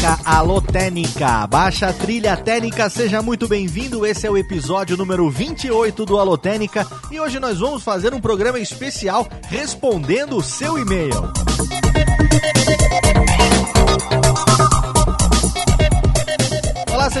Técnica, alô Técnica, baixa trilha técnica, seja muito bem-vindo. Esse é o episódio número 28 do Alô Técnica e hoje nós vamos fazer um programa especial respondendo o seu e-mail.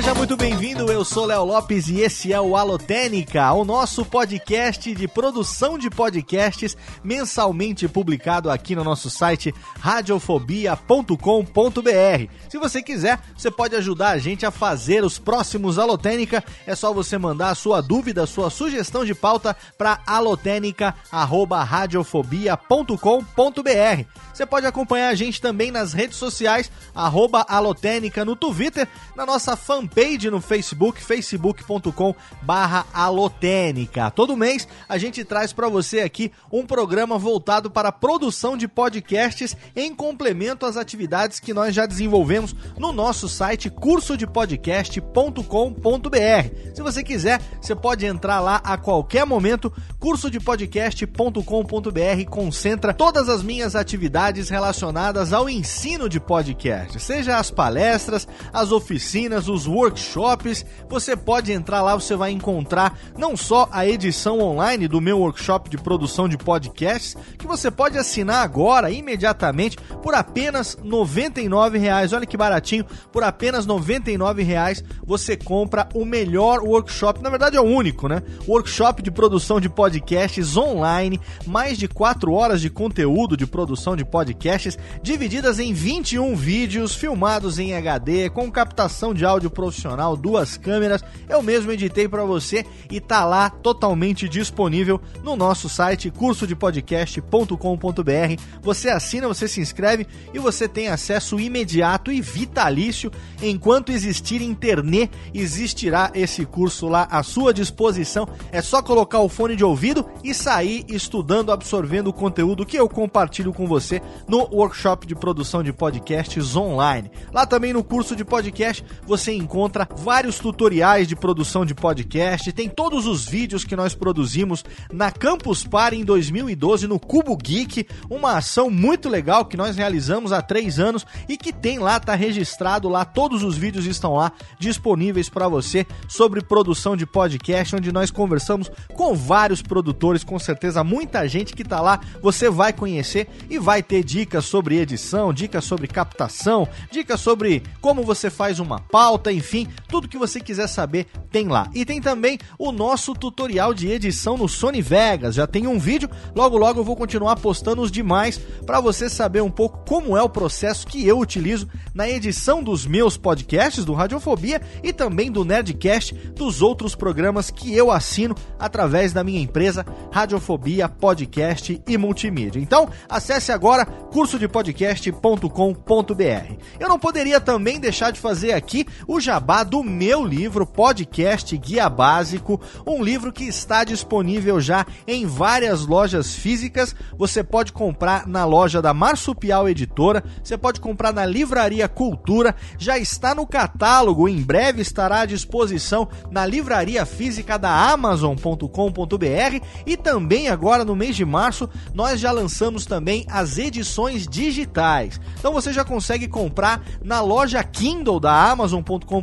Seja muito bem-vindo. Eu sou Léo Lopes e esse é o Alotênica, o nosso podcast de produção de podcasts mensalmente publicado aqui no nosso site radiofobia.com.br. Se você quiser, você pode ajudar a gente a fazer os próximos Alotênica. É só você mandar a sua dúvida, a sua sugestão de pauta para alotênica@radiofobia.com.br. Você pode acompanhar a gente também nas redes sociais, Alotênica no Twitter, na nossa fanpage no Facebook, facebook.com barra Alotênica. Todo mês a gente traz para você aqui um programa voltado para a produção de podcasts em complemento às atividades que nós já desenvolvemos no nosso site cursodepodcast.com.br. Se você quiser, você pode entrar lá a qualquer momento, cursodepodcast.com.br concentra todas as minhas atividades relacionadas ao ensino de podcast, seja as palestras, as oficinas, os workshops. Você pode entrar lá, você vai encontrar não só a edição online do meu workshop de produção de podcasts, que você pode assinar agora, imediatamente, por apenas R$ 99,00. Olha que baratinho, por apenas R$ 99,00 você compra o melhor workshop, na verdade é o único, né? Workshop de produção de podcasts online, mais de 4 horas de conteúdo de produção de podcasts, divididas em 21 vídeos filmados em HD, com captação de áudio profissional, duas câmeras. Eu mesmo editei para você e tá lá totalmente disponível no nosso site cursodepodcast.com.br. Você assina, você se inscreve e você tem acesso imediato e vitalício. Enquanto existir internet, existirá esse curso lá à sua disposição. É só colocar o fone de ouvido e sair estudando, absorvendo o conteúdo que eu compartilho com você no workshop de produção de podcasts online. Lá também no curso de podcast você encontra vários tutoriais de produção de podcast, tem todos os vídeos que nós produzimos na Campus Party em 2012 no Cubo Geek, uma ação muito legal que nós realizamos há três anos e que tem lá, tá registrado lá, todos os vídeos estão lá disponíveis para você sobre produção de podcast, onde nós conversamos com vários produtores, com certeza muita gente que tá lá, você vai conhecer e vai ter dicas sobre edição, dicas sobre captação, dicas sobre como você faz uma pauta, enfim, tudo que você quiser saber tem lá. E tem também o nosso tutorial de edição no Sony Vegas. Já tem um vídeo, logo logo eu vou continuar postando os demais para você saber um pouco como é o processo que eu utilizo na edição dos meus podcasts do Radiofobia e também do Nerdcast, dos outros programas que eu assino através da minha empresa Radiofobia Podcast e Multimídia. Então, acesse agora cursodepodcast.com.br. Eu não poderia também deixar de fazer aqui o jabá do meu livro Podcast Guia Básico, um livro que está disponível já em várias lojas físicas. Você pode comprar na loja da Marsupial Editora, você pode comprar na Livraria Cultura, já está no catálogo, em breve estará à disposição na livraria física da Amazon.com.br e também agora no mês de março nós já lançamos também as edições digitais. Então você já consegue comprar na loja Kindle da Amazon.com.br.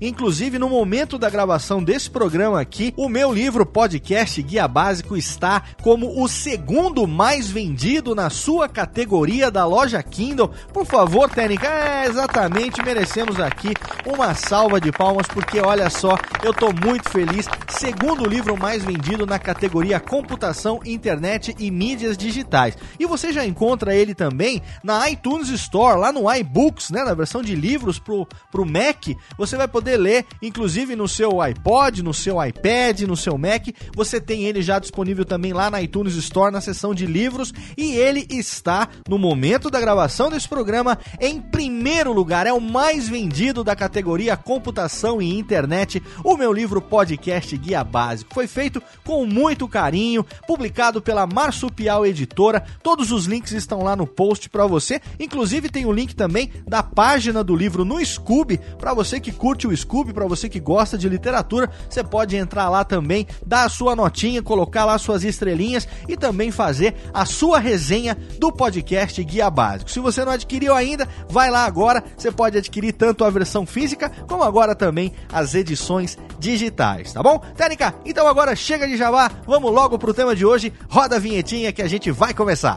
Inclusive, no momento da gravação desse programa aqui, o meu livro podcast Guia Básico está como o segundo mais vendido na sua categoria da loja Kindle. Por favor, técnica, é exatamente, merecemos aqui uma salva de palmas, porque olha só, eu tô muito feliz. Segundo livro mais vendido na categoria Computação, Internet e Mídias Digitais. E você já encontra ele também na iTunes Store, lá no iBooks, né, na versão de livros pro, pro Mac e-book. Você vai poder ler, inclusive no seu iPod, no seu iPad, no seu Mac. Você tem ele já disponível também lá na iTunes Store, na seção de livros. E ele está, no momento da gravação desse programa, em primeiro lugar. É o mais vendido da categoria Computação e Internet. O meu livro podcast Guia Básico. Foi feito com muito carinho, publicado pela Marsupial Editora. Todos os links estão lá no post para você. Inclusive tem o link também da página do livro no Scooby, para você que curte o Scooby, para você que gosta de literatura, você pode entrar lá também, dar a sua notinha, colocar lá suas estrelinhas e também fazer a sua resenha do podcast Guia Básico. Se você não adquiriu ainda, vai lá agora, você pode adquirir tanto a versão física como agora também as edições digitais, tá bom? Técnica, então agora chega de jabá, vamos logo pro tema de hoje, roda a vinhetinha que a gente vai começar.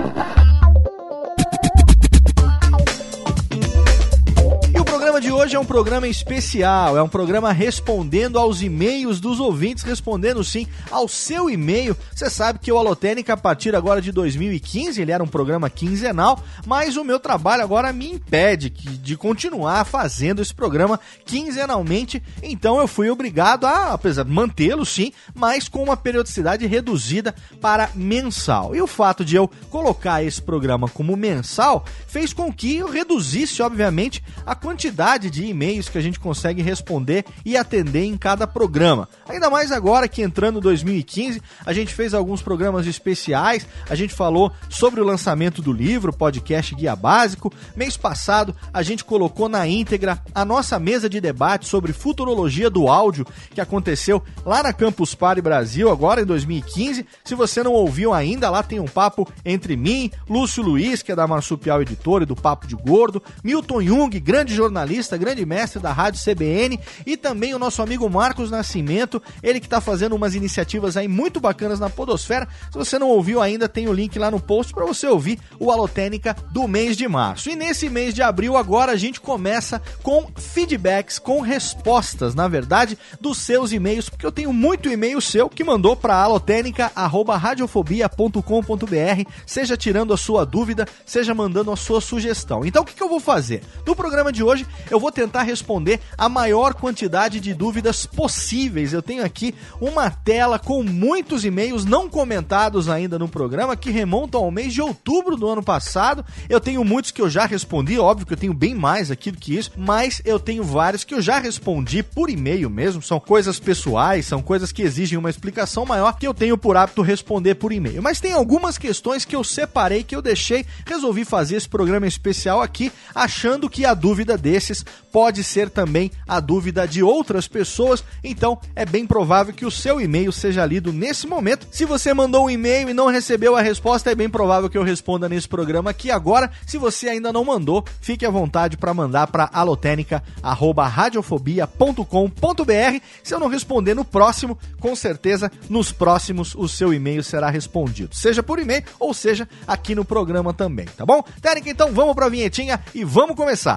Hoje é um programa especial, é um programa respondendo aos e-mails dos ouvintes, respondendo sim ao seu e-mail. Você sabe que o Alotênica, a partir agora de 2015, ele era um programa quinzenal, mas o meu trabalho agora me impede de continuar fazendo esse programa quinzenalmente, então eu fui obrigado a, apesar de mantê-lo sim, mas com uma periodicidade reduzida para mensal. E o fato de eu colocar esse programa como mensal fez com que eu reduzisse, obviamente, a quantidade quantidade de e-mails que a gente consegue responder e atender em cada programa. Ainda mais agora que entrando 2015, a gente fez alguns programas especiais, a gente falou sobre o lançamento do livro, podcast Guia Básico. Mês passado, a gente colocou na íntegra a nossa mesa de debate sobre futurologia do áudio, que aconteceu lá na Campus Party Brasil, agora em 2015. Se você não ouviu ainda, lá tem um papo entre mim, Lúcio Luiz, que é da Marsupial Editora e do Papo de Gordo, Milton Jung, grande jornalista jornalista, grande mestre da Rádio CBN, e também o nosso amigo Marcos Nascimento, ele que está fazendo umas iniciativas aí muito bacanas na Podosfera. Se você não ouviu ainda, tem o link lá no post para você ouvir o Alotênica do mês de março. E nesse mês de abril, agora a gente começa com feedbacks, com respostas, na verdade, dos seus e-mails, porque eu tenho muito e-mail seu que mandou para alotênica@radiofobia.com.br, seja tirando a sua dúvida, seja mandando a sua sugestão. Então o que, que eu vou fazer? No programa de hoje, eu vou tentar responder a maior quantidade de dúvidas possíveis. Eu tenho aqui uma tela com muitos e-mails não comentados ainda no programa que remontam ao mês de outubro do ano passado. Eu tenho muitos que eu já respondi, óbvio que eu tenho bem mais aqui do que isso, mas eu tenho vários que eu já respondi por e-mail mesmo. São coisas pessoais, são coisas que exigem uma explicação maior que eu tenho por hábito responder por e-mail. Mas tem algumas questões que eu separei, que eu deixei, resolvi fazer esse programa especial aqui, achando que a dúvida desse pode ser também a dúvida de outras pessoas, então é bem provável que o seu e-mail seja lido nesse momento. Se você mandou um e-mail e não recebeu a resposta, é bem provável que eu responda nesse programa aqui agora. Se você ainda não mandou, fique à vontade para mandar para alotenica@radiofobia.com.br. Se eu não responder no próximo, com certeza nos próximos o seu e-mail será respondido, seja por e-mail ou seja aqui no programa também, tá bom? Técnica, então vamos para a vinhetinha e vamos começar.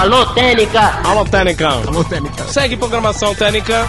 Alô, Técnica! Alô, Técnica! Alô, Técnica! Segue programação Técnica!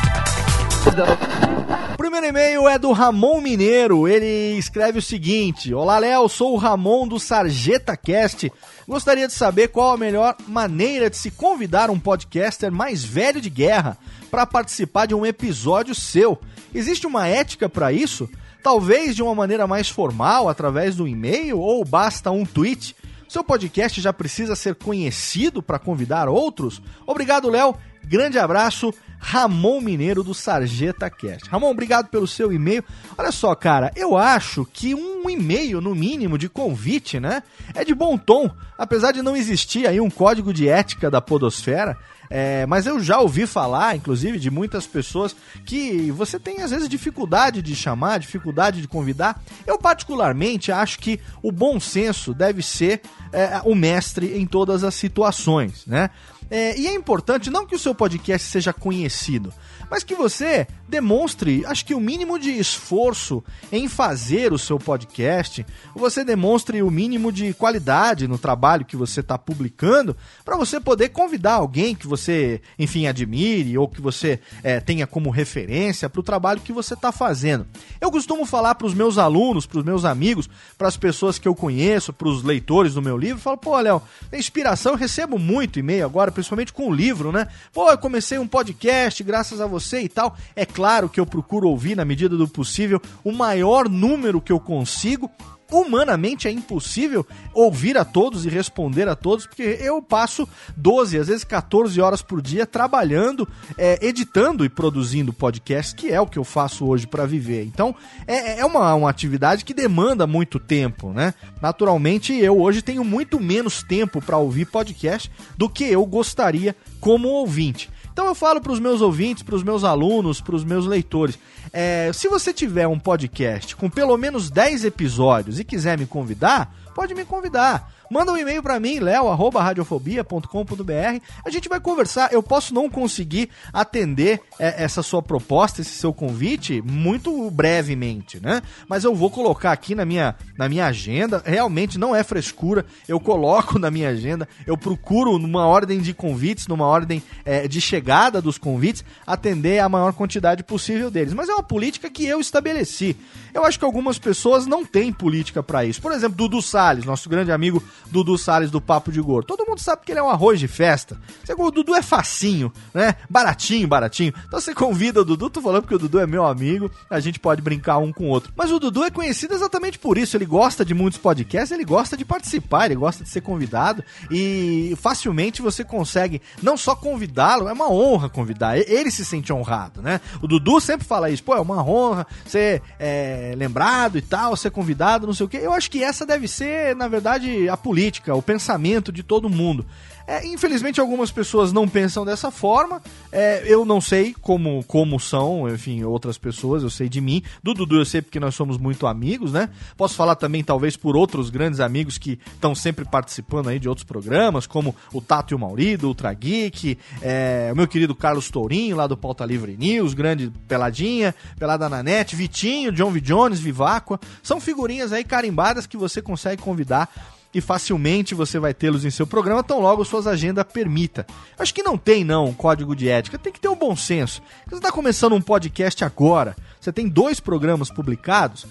O primeiro e-mail é do Ramon Mineiro. Ele escreve o seguinte: Olá, Léo, sou o Ramon do Sarjeta Cast. Gostaria de saber qual a melhor maneira de se convidar um podcaster mais velho de guerra para participar de um episódio seu. Existe uma ética para isso? Talvez de uma maneira mais formal, através do e-mail, ou basta um tweet? Seu podcast já precisa ser conhecido para convidar outros? Obrigado, Léo. Grande abraço. Ramon Mineiro do Sarjeta Cast. Ramon, obrigado pelo seu e-mail. Olha só, cara, eu acho que um e-mail, no mínimo, de convite, né? É de bom tom. Apesar de não existir aí um código de ética da Podosfera, é, mas eu já ouvi falar, inclusive, de muitas pessoas que você tem às vezes dificuldade de chamar, dificuldade de convidar. Eu, particularmente, acho que o bom senso deve ser é, o mestre em todas as situações, né? É, e é importante não que o seu podcast seja conhecido, mas que você demonstre, acho que o mínimo de esforço em fazer o seu podcast, você demonstre o mínimo de qualidade no trabalho que você está publicando, para você poder convidar alguém que você, enfim, admire ou que você é, tenha como referência para o trabalho que você está fazendo. Eu costumo falar para os meus alunos, para os meus amigos, para as pessoas que eu conheço, para os leitores do meu livro, falo, pô, Léo, inspiração, recebo muito e-mail agora, principalmente com o livro, né? Pô, eu comecei um podcast graças a você e tal. É claro que eu procuro ouvir, na medida do possível, o maior número que eu consigo humanamente é impossível ouvir a todos e responder a todos, porque eu passo 12, às vezes 14 horas por dia trabalhando, é, editando e produzindo podcast, que é o que eu faço hoje para viver. Então, é, é uma, uma atividade que demanda muito tempo, né? Naturalmente, eu hoje tenho muito menos tempo para ouvir podcast do que eu gostaria como ouvinte. Então eu falo para os meus ouvintes, para os meus alunos, para os meus leitores. É, se você tiver um podcast com pelo menos 10 episódios e quiser me convidar, pode me convidar. Manda um e-mail para mim, leo@radiofobia.com.br. A gente vai conversar. Eu posso não conseguir atender é, essa sua proposta, esse seu convite muito brevemente, né? Mas eu vou colocar aqui na minha, na minha agenda. Realmente não é frescura. Eu coloco na minha agenda. Eu procuro numa ordem de convites, numa ordem é, de chegada dos convites, atender a maior quantidade possível deles. Mas é uma política que eu estabeleci. Eu acho que algumas pessoas não têm política para isso. Por exemplo, Dudu Salles, nosso grande amigo Dudu Salles do Papo de Gordo. Todo mundo sabe que ele é um arroz de festa. O Dudu é facinho, né? Baratinho, baratinho. Então você convida o Dudu, tô falando porque o Dudu é meu amigo, a gente pode brincar um com o outro. Mas o Dudu é conhecido exatamente por isso. Ele gosta de muitos podcasts, ele gosta de participar, ele gosta de ser convidado e facilmente você consegue não só convidá-lo, é uma honra convidar. Ele se sente honrado, né? O Dudu sempre fala isso, pô, é uma honra ser é, lembrado e tal, ser convidado, não sei o quê. Eu acho que essa deve ser, na verdade, a política, o pensamento de todo mundo. É, infelizmente, algumas pessoas não pensam dessa forma. É, eu não sei como, como são, enfim, outras pessoas, eu sei de mim. Do Dudu eu sei porque nós somos muito amigos, né? Posso falar também, talvez, por outros grandes amigos que estão sempre participando aí de outros programas, como o Tato e o Mauri, do Ultra Geek, é, o meu querido Carlos Tourinho, lá do Pauta Livre News, grande Peladinha, Pelada na Net, Vitinho, John V. Jones, Viváqua. São figurinhas aí carimbadas que você consegue convidar e facilmente você vai tê-los em seu programa, tão logo suas agendas permita. Acho que não tem, não, um código de ética, tem que ter um bom senso. Você está começando um podcast agora, você tem dois programas publicados,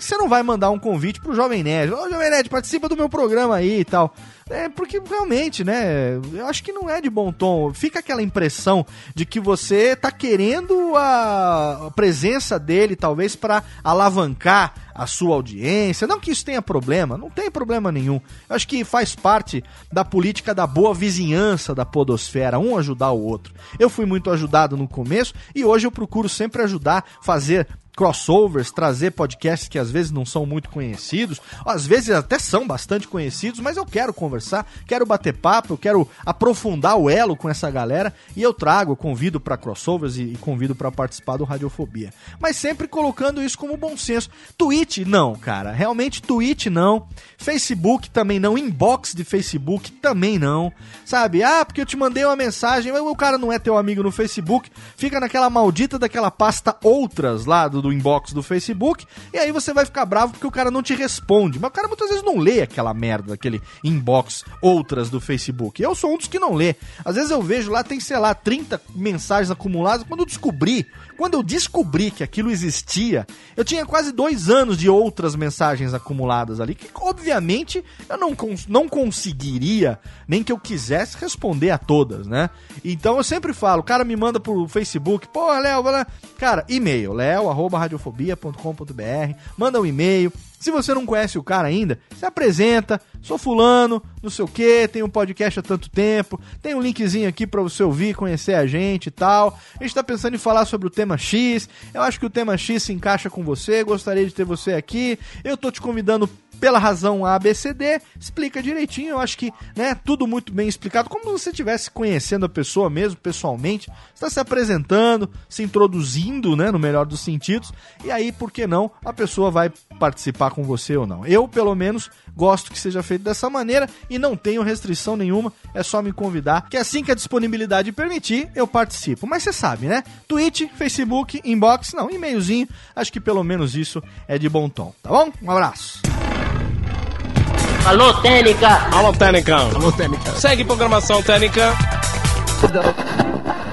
você não vai mandar um convite pro Jovem Nerd. Ô, Jovem Nerd, participa do meu programa aí e tal. É, porque realmente, né, eu acho que não é de bom tom. Fica aquela impressão de que você tá querendo a presença dele, talvez, para alavancar a sua audiência. Não que isso tenha problema, não tem problema nenhum. Eu acho que faz parte da política da boa vizinhança da podosfera, um ajudar o outro. Eu fui muito ajudado no começo e hoje eu procuro sempre ajudar, fazer crossovers, trazer podcasts que às vezes não são muito conhecidos, às vezes até são bastante conhecidos, mas eu quero conversar, quero bater papo, eu quero aprofundar o elo com essa galera e eu trago, convido para crossovers e, e convido para participar do Radiofobia. Mas sempre colocando isso como bom senso. Twitch não, cara, realmente Twitch não. Facebook também não, inbox de Facebook também não. Sabe? Ah, porque eu te mandei uma mensagem, o cara não é teu amigo no Facebook, fica naquela maldita daquela pasta outras lá do do inbox do Facebook, e aí você vai ficar bravo porque o cara não te responde. Mas o cara muitas vezes não lê aquela merda, aquele inbox outras do Facebook. Eu sou um dos que não lê. Às vezes eu vejo lá, tem, sei lá, 30 mensagens acumuladas. Quando eu descobri, quando eu descobri que aquilo existia, eu tinha quase dois anos de outras mensagens acumuladas ali, que obviamente eu não, cons não conseguiria, nem que eu quisesse responder a todas, né? Então eu sempre falo, o cara me manda pro Facebook, pô, Léo, cara, e-mail, léo, arroba radiofobia.com.br, manda um e-mail. Se você não conhece o cara ainda, se apresenta, sou fulano, não sei o que, tem um podcast há tanto tempo, tem um linkzinho aqui para você ouvir, conhecer a gente e tal. A gente tá pensando em falar sobre o tema X, eu acho que o tema X se encaixa com você, gostaria de ter você aqui. Eu tô te convidando pela razão ABCD, explica direitinho. Eu acho que, né, tudo muito bem explicado, como se você estivesse conhecendo a pessoa mesmo, pessoalmente, está se apresentando, se introduzindo, né, no melhor dos sentidos, e aí, por que não, a pessoa vai participar com você ou não. Eu, pelo menos, gosto que seja feito dessa maneira e não tenho restrição nenhuma, é só me convidar, que assim que a disponibilidade permitir, eu participo. Mas você sabe, né? Twitch, Facebook, inbox, não, e-mailzinho, acho que pelo menos isso é de bom tom, tá bom? Um abraço. Alô, Técnica! Alô, Técnica! Alô, Técnica! Segue programação Técnica.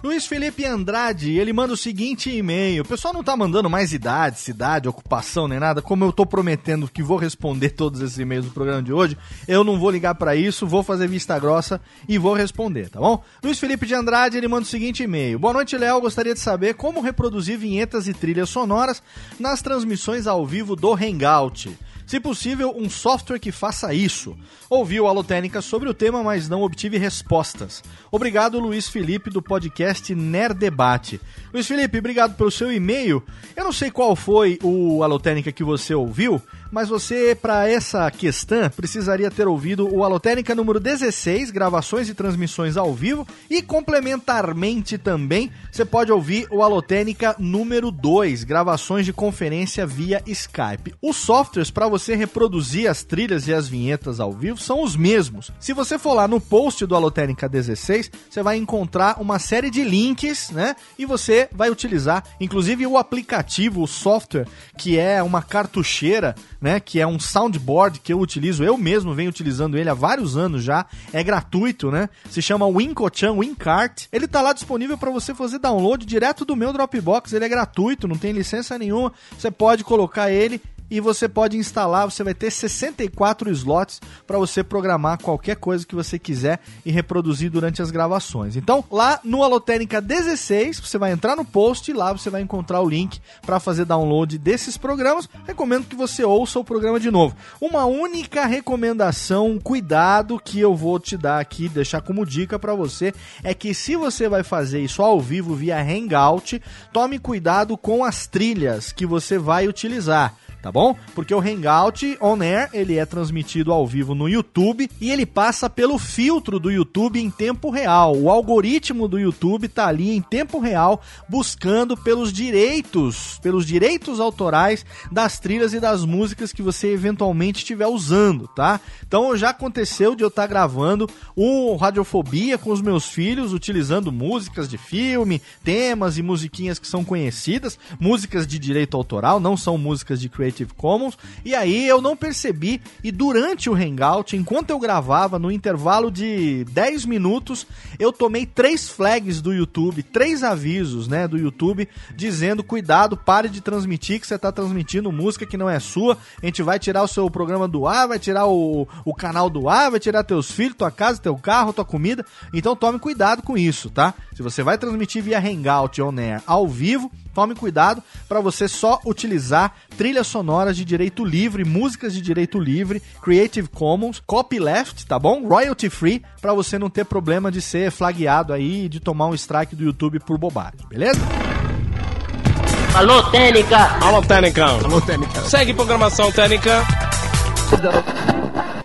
Luiz Felipe Andrade, ele manda o seguinte e-mail. O pessoal não tá mandando mais idade, cidade, ocupação nem nada. Como eu tô prometendo que vou responder todos esses e-mails do programa de hoje, eu não vou ligar para isso, vou fazer vista grossa e vou responder, tá bom? Luiz Felipe de Andrade, ele manda o seguinte e-mail. Boa noite, Léo. Gostaria de saber como reproduzir vinhetas e trilhas sonoras nas transmissões ao vivo do Hangout. Se possível, um software que faça isso. Ouvi o Alotênica sobre o tema, mas não obtive respostas. Obrigado, Luiz Felipe, do podcast Nerd Debate. Luiz Felipe, obrigado pelo seu e-mail. Eu não sei qual foi o Alotênica que você ouviu, mas você, para essa questão, precisaria ter ouvido o Alotênica número 16, gravações e transmissões ao vivo, e complementarmente também, você pode ouvir o Alotênica número 2, gravações de conferência via Skype. Os softwares para você reproduzir as trilhas e as vinhetas ao vivo são os mesmos. Se você for lá no post do Alotênica 16, você vai encontrar uma série de links, né? E você vai utilizar, inclusive o aplicativo, o software, que é uma cartucheira né? Que é um soundboard que eu utilizo, eu mesmo venho utilizando ele há vários anos já. É gratuito, né? Se chama Wincochan Wincart. Ele tá lá disponível para você fazer download direto do meu Dropbox. Ele é gratuito, não tem licença nenhuma. Você pode colocar ele e você pode instalar, você vai ter 64 slots para você programar qualquer coisa que você quiser e reproduzir durante as gravações. Então, lá no Alotênica 16, você vai entrar no post e lá você vai encontrar o link para fazer download desses programas. Recomendo que você ouça o programa de novo. Uma única recomendação, cuidado que eu vou te dar aqui, deixar como dica para você, é que se você vai fazer isso ao vivo via Hangout, tome cuidado com as trilhas que você vai utilizar tá bom? Porque o Hangout On Air, ele é transmitido ao vivo no YouTube e ele passa pelo filtro do YouTube em tempo real. O algoritmo do YouTube tá ali em tempo real buscando pelos direitos, pelos direitos autorais das trilhas e das músicas que você eventualmente estiver usando, tá? Então já aconteceu de eu estar tá gravando um Radiofobia com os meus filhos utilizando músicas de filme, temas e musiquinhas que são conhecidas, músicas de direito autoral, não são músicas de creative Creative Commons. E aí eu não percebi. E durante o Hangout, enquanto eu gravava, no intervalo de 10 minutos, eu tomei três flags do YouTube, três avisos, né, do YouTube, dizendo: cuidado, pare de transmitir, que você está transmitindo música que não é sua. A gente vai tirar o seu programa do ar, vai tirar o, o canal do ar, vai tirar teus filhos, tua casa, teu carro, tua comida. Então tome cuidado com isso, tá? Se você vai transmitir via Hangout on Air ao vivo, Tome cuidado para você só utilizar trilhas sonoras de direito livre, músicas de direito livre, Creative Commons, copyleft, tá bom? Royalty free, para você não ter problema de ser flagueado aí e de tomar um strike do YouTube por bobagem, beleza? Alô, Técnica! Alô, Técnica! Alô, Técnica! Segue programação Técnica!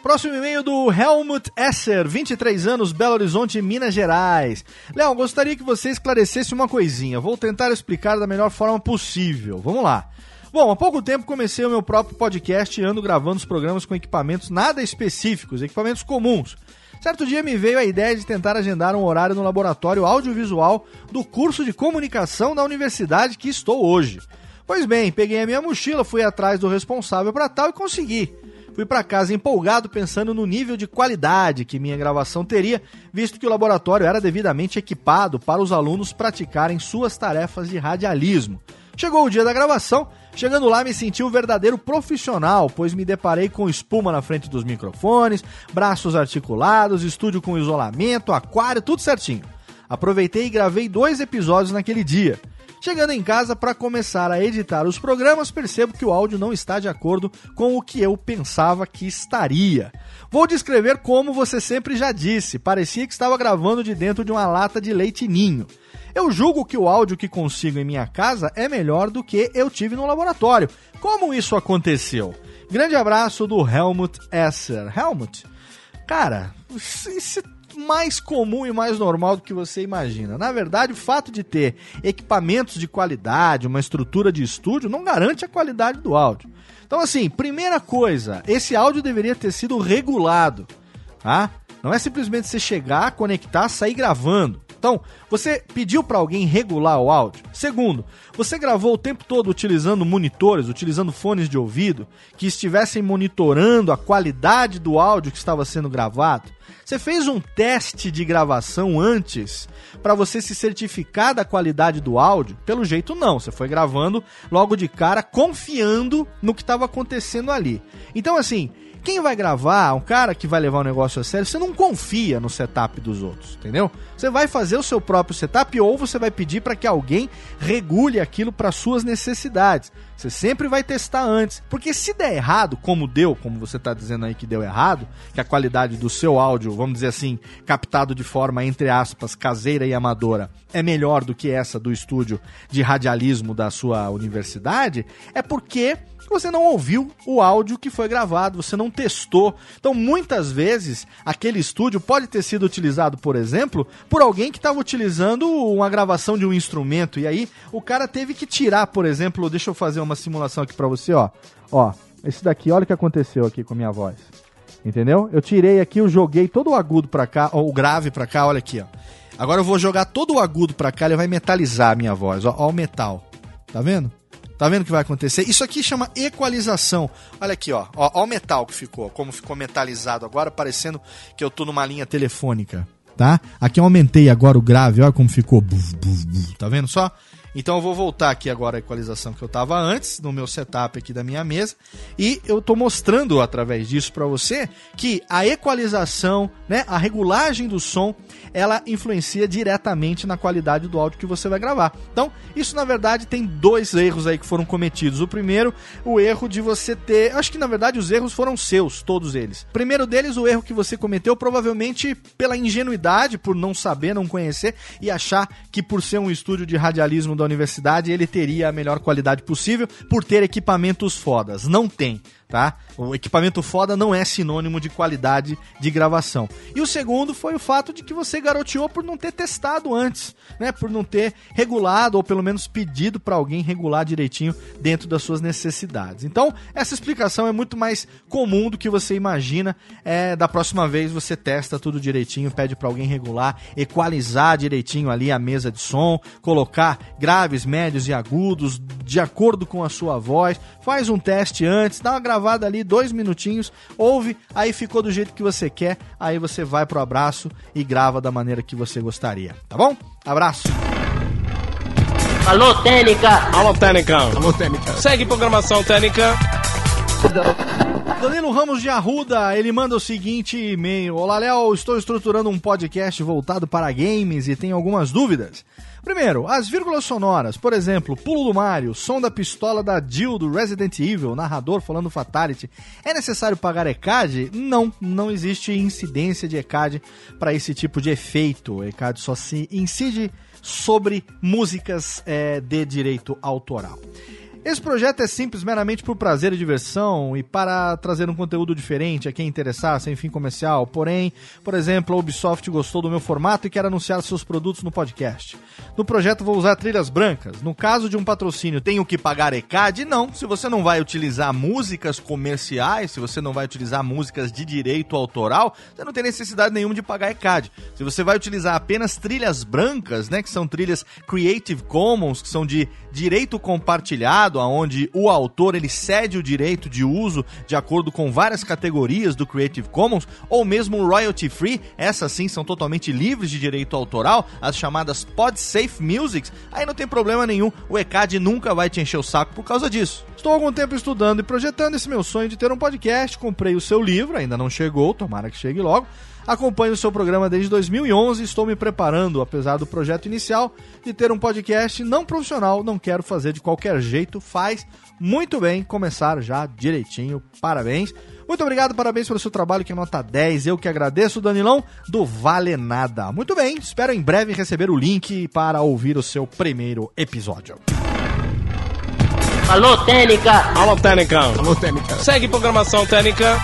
Próximo e-mail do Helmut Esser, 23 anos, Belo Horizonte, Minas Gerais. Léo, gostaria que você esclarecesse uma coisinha. Vou tentar explicar da melhor forma possível. Vamos lá. Bom, há pouco tempo comecei o meu próprio podcast e ando gravando os programas com equipamentos nada específicos, equipamentos comuns. Certo dia me veio a ideia de tentar agendar um horário no laboratório audiovisual do curso de comunicação da universidade que estou hoje. Pois bem, peguei a minha mochila, fui atrás do responsável para tal e consegui. Fui para casa empolgado pensando no nível de qualidade que minha gravação teria, visto que o laboratório era devidamente equipado para os alunos praticarem suas tarefas de radialismo. Chegou o dia da gravação, chegando lá me senti um verdadeiro profissional, pois me deparei com espuma na frente dos microfones, braços articulados, estúdio com isolamento, aquário, tudo certinho. Aproveitei e gravei dois episódios naquele dia. Chegando em casa para começar a editar os programas, percebo que o áudio não está de acordo com o que eu pensava que estaria. Vou descrever como você sempre já disse, parecia que estava gravando de dentro de uma lata de leite ninho. Eu julgo que o áudio que consigo em minha casa é melhor do que eu tive no laboratório. Como isso aconteceu? Grande abraço do Helmut Esser. Helmut, cara, isso é mais comum e mais normal do que você imagina. Na verdade, o fato de ter equipamentos de qualidade, uma estrutura de estúdio, não garante a qualidade do áudio. Então, assim, primeira coisa, esse áudio deveria ter sido regulado, tá? Não é simplesmente você chegar, conectar, sair gravando. Então, você pediu para alguém regular o áudio? Segundo, você gravou o tempo todo utilizando monitores, utilizando fones de ouvido que estivessem monitorando a qualidade do áudio que estava sendo gravado? Você fez um teste de gravação antes para você se certificar da qualidade do áudio? Pelo jeito não, você foi gravando logo de cara confiando no que estava acontecendo ali. Então assim, quem vai gravar, um cara que vai levar o negócio a sério, você não confia no setup dos outros, entendeu? Você vai fazer o seu próprio setup ou você vai pedir para que alguém regule aquilo para suas necessidades. Você sempre vai testar antes, porque se der errado, como deu, como você está dizendo aí que deu errado, que a qualidade do seu áudio, vamos dizer assim, captado de forma entre aspas caseira e amadora, é melhor do que essa do estúdio de radialismo da sua universidade, é porque você não ouviu o áudio que foi gravado, você não testou. Então, muitas vezes, aquele estúdio pode ter sido utilizado, por exemplo, por alguém que estava utilizando uma gravação de um instrumento. E aí, o cara teve que tirar, por exemplo, deixa eu fazer uma simulação aqui para você, ó. Ó, esse daqui, olha o que aconteceu aqui com a minha voz. Entendeu? Eu tirei aqui, eu joguei todo o agudo para cá, ó, o grave para cá, olha aqui, ó. Agora eu vou jogar todo o agudo para cá, ele vai metalizar a minha voz, ó, ó o metal. Tá vendo? Tá vendo o que vai acontecer? Isso aqui chama equalização. Olha aqui, ó. ó. Ó, o metal que ficou. Como ficou metalizado agora, parecendo que eu tô numa linha telefônica. Tá? Aqui eu aumentei agora o grave. Olha como ficou. Tá vendo só? Então eu vou voltar aqui agora a equalização que eu estava antes, no meu setup aqui da minha mesa, e eu estou mostrando através disso para você que a equalização, né, a regulagem do som, ela influencia diretamente na qualidade do áudio que você vai gravar. Então, isso na verdade tem dois erros aí que foram cometidos. O primeiro, o erro de você ter, acho que na verdade os erros foram seus, todos eles. Primeiro deles, o erro que você cometeu provavelmente pela ingenuidade, por não saber, não conhecer e achar que por ser um estúdio de radialismo da universidade, ele teria a melhor qualidade possível por ter equipamentos fodas. Não tem tá? O equipamento foda não é sinônimo de qualidade de gravação. E o segundo foi o fato de que você garoteou por não ter testado antes, né? Por não ter regulado ou pelo menos pedido para alguém regular direitinho dentro das suas necessidades. Então, essa explicação é muito mais comum do que você imagina. É, da próxima vez você testa tudo direitinho, pede para alguém regular, equalizar direitinho ali a mesa de som, colocar graves, médios e agudos de acordo com a sua voz. Faz um teste antes, dá uma gravada ali, dois minutinhos, ouve, aí ficou do jeito que você quer, aí você vai pro abraço e grava da maneira que você gostaria, tá bom? Abraço! Alô, Técnica! Alô, Técnica! Alô, Técnica! Segue programação Técnica! Danilo Ramos de Arruda, ele manda o seguinte e-mail: Olá, Léo, estou estruturando um podcast voltado para games e tenho algumas dúvidas. Primeiro, as vírgulas sonoras, por exemplo, pulo do Mario, som da pistola da Jill do Resident Evil, narrador falando Fatality. É necessário pagar ECAD? Não, não existe incidência de ECAD para esse tipo de efeito. ECAD só se incide sobre músicas é, de direito autoral. Esse projeto é simples meramente por prazer e diversão e para trazer um conteúdo diferente a quem interessar, sem fim comercial. Porém, por exemplo, a Ubisoft gostou do meu formato e quer anunciar seus produtos no podcast. No projeto vou usar trilhas brancas. No caso de um patrocínio, tenho que pagar ECAD? Não. Se você não vai utilizar músicas comerciais, se você não vai utilizar músicas de direito autoral, você não tem necessidade nenhuma de pagar ECAD. Se você vai utilizar apenas trilhas brancas, né, que são trilhas Creative Commons, que são de direito compartilhado, mercado onde o autor ele cede o direito de uso de acordo com várias categorias do Creative Commons ou mesmo royalty free, essas sim são totalmente livres de direito autoral, as chamadas PodSafe Musics, aí não tem problema nenhum, o ECAD nunca vai te encher o saco por causa disso. Estou há algum tempo estudando e projetando esse meu sonho de ter um podcast, comprei o seu livro, ainda não chegou, tomara que chegue logo. Acompanho o seu programa desde 2011 e estou me preparando, apesar do projeto inicial de ter um podcast não profissional, não quero fazer de qualquer jeito, faz muito bem começar já direitinho. Parabéns. Muito obrigado, parabéns pelo seu trabalho, que é nota 10. Eu que agradeço, Danilão, do Vale Nada. Muito bem, espero em breve receber o link para ouvir o seu primeiro episódio. Alô, Técnica! Alô, Técnica! Alô, Técnica! Segue programação Técnica!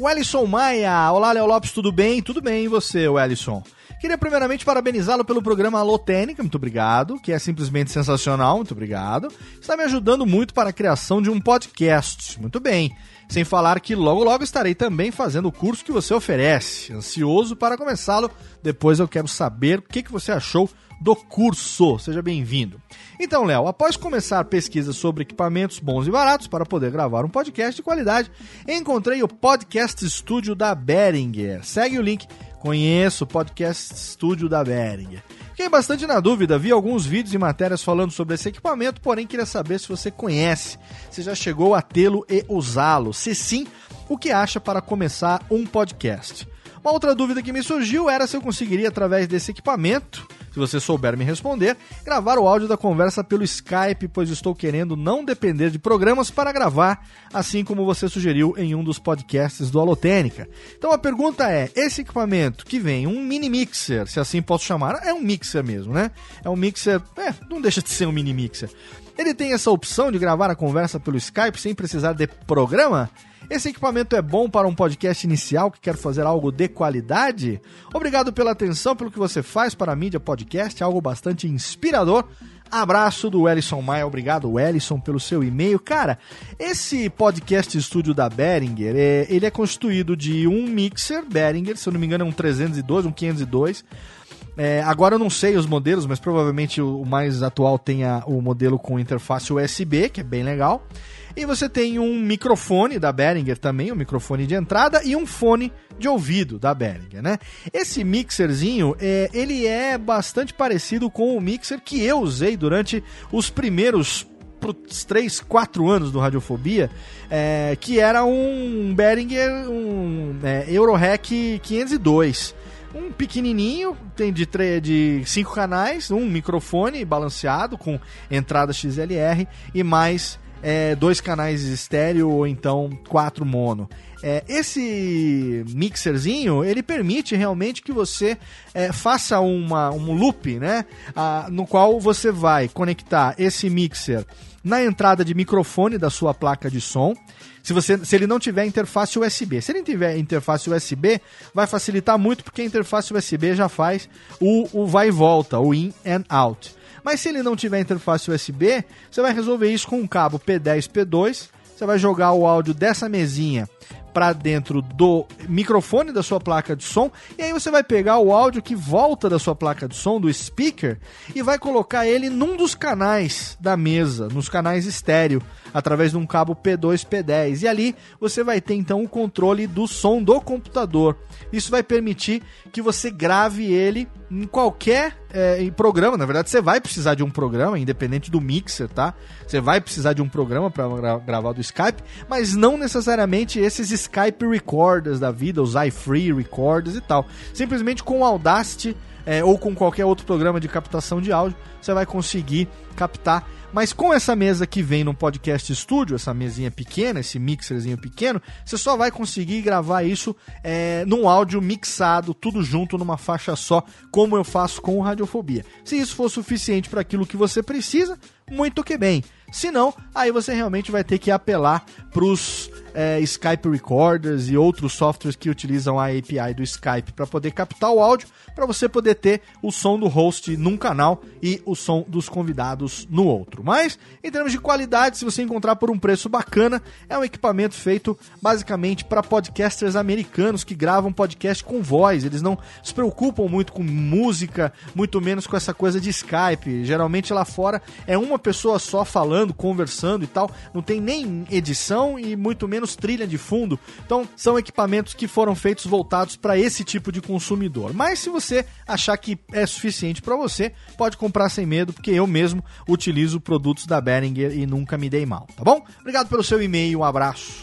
Wellison Maia, olá Léo Lopes, tudo bem? Tudo bem, e você, Wellison? Queria primeiramente parabenizá-lo pelo programa Alô Técnica, muito obrigado, que é simplesmente sensacional, muito obrigado. Está me ajudando muito para a criação de um podcast, muito bem. Sem falar que logo logo estarei também fazendo o curso que você oferece. Ansioso para começá-lo. Depois eu quero saber o que, que você achou do curso. Seja bem-vindo. Então, Léo, após começar pesquisa sobre equipamentos bons e baratos para poder gravar um podcast de qualidade, encontrei o Podcast Studio da Behringer. Segue o link. Conheço o Podcast Studio da Behringer. Fiquei bastante na dúvida, vi alguns vídeos e matérias falando sobre esse equipamento, porém queria saber se você conhece, se já chegou a tê-lo e usá-lo. Se sim, o que acha para começar um podcast? Uma outra dúvida que me surgiu era se eu conseguiria, através desse equipamento, se você souber me responder, gravar o áudio da conversa pelo Skype, pois estou querendo não depender de programas para gravar, assim como você sugeriu em um dos podcasts do Alotênica. Então a pergunta é: esse equipamento que vem, um mini mixer, se assim posso chamar, é um mixer mesmo, né? É um mixer, é, não deixa de ser um mini mixer. Ele tem essa opção de gravar a conversa pelo Skype sem precisar de programa? Esse equipamento é bom para um podcast inicial que quer fazer algo de qualidade? Obrigado pela atenção, pelo que você faz para a mídia podcast, algo bastante inspirador. Abraço do Ellison Maia, obrigado Ellison pelo seu e-mail. Cara, esse podcast estúdio da Behringer, é, ele é constituído de um mixer Behringer, se eu não me engano é um 302, um 502. É, agora eu não sei os modelos, mas provavelmente o, mais atual tem a, o modelo com interface USB, que é bem legal. E você tem um microfone da Behringer também, um microfone de entrada e um fone de ouvido da Behringer, né? Esse mixerzinho, é, ele é bastante parecido com o mixer que eu usei durante os primeiros os 3, 4 anos do Radiofobia, é, que era um Behringer, um é, Eurohack 502 um pequenininho, tem de, de cinco canais, um microfone balanceado com entrada XLR e mais é, dois canais estéreo ou então quatro mono. É, esse mixerzinho ele permite realmente que você é, faça uma, um loop, né? A, no qual você vai conectar esse mixer na entrada de microfone da sua placa de som. Se, você, se ele não tiver interface USB. Se ele tiver interface USB, vai facilitar muito porque a interface USB já faz o, o vai e volta, o in and out. Mas se ele não tiver interface USB, você vai resolver isso com um cabo P10, P2. Você vai jogar o áudio dessa mesinha para dentro do microfone da sua placa de som e aí você vai pegar o áudio que volta da sua placa de som, do speaker, e vai colocar ele num dos canais da mesa, nos canais estéreo através de um cabo P2, P10. E ali você vai ter então o controle do som do computador. Isso vai permitir que você grave ele em qualquer é, programa. Na verdade, você vai precisar de um programa, independente do mixer, tá? Você vai precisar de um programa para gra gravar do Skype, mas não necessariamente esses Skype recorders da vida, os iFree recorders e tal. Simplesmente com o Audacity é, ou com qualquer outro programa de captação de áudio, você vai conseguir captar mas com essa mesa que vem no podcast estúdio, essa mesinha pequena, esse mixerzinho pequeno, você só vai conseguir gravar isso é, num áudio mixado, tudo junto numa faixa só, como eu faço com o Radiofobia. Se isso for suficiente para aquilo que você precisa, muito que bem. Se não, aí você realmente vai ter que apelar para os é, Skype Recorders e outros softwares que utilizam a API do Skype para poder captar o áudio, para você poder ter o som do host num canal e o som dos convidados no outro. Mas, em termos de qualidade, se você encontrar por um preço bacana, é um equipamento feito basicamente para podcasters americanos que gravam podcast com voz. Eles não se preocupam muito com música, muito menos com essa coisa de Skype. Geralmente lá fora é uma pessoa só falando, conversando e tal. Não tem nem edição e muito menos trilha de fundo. Então, são equipamentos que foram feitos voltados para esse tipo de consumidor. Mas se você achar que é suficiente para você, pode comprar sem medo, porque eu mesmo utilizo produtos da Behringer e nunca me dei mal, tá bom? Obrigado pelo seu e-mail, um abraço.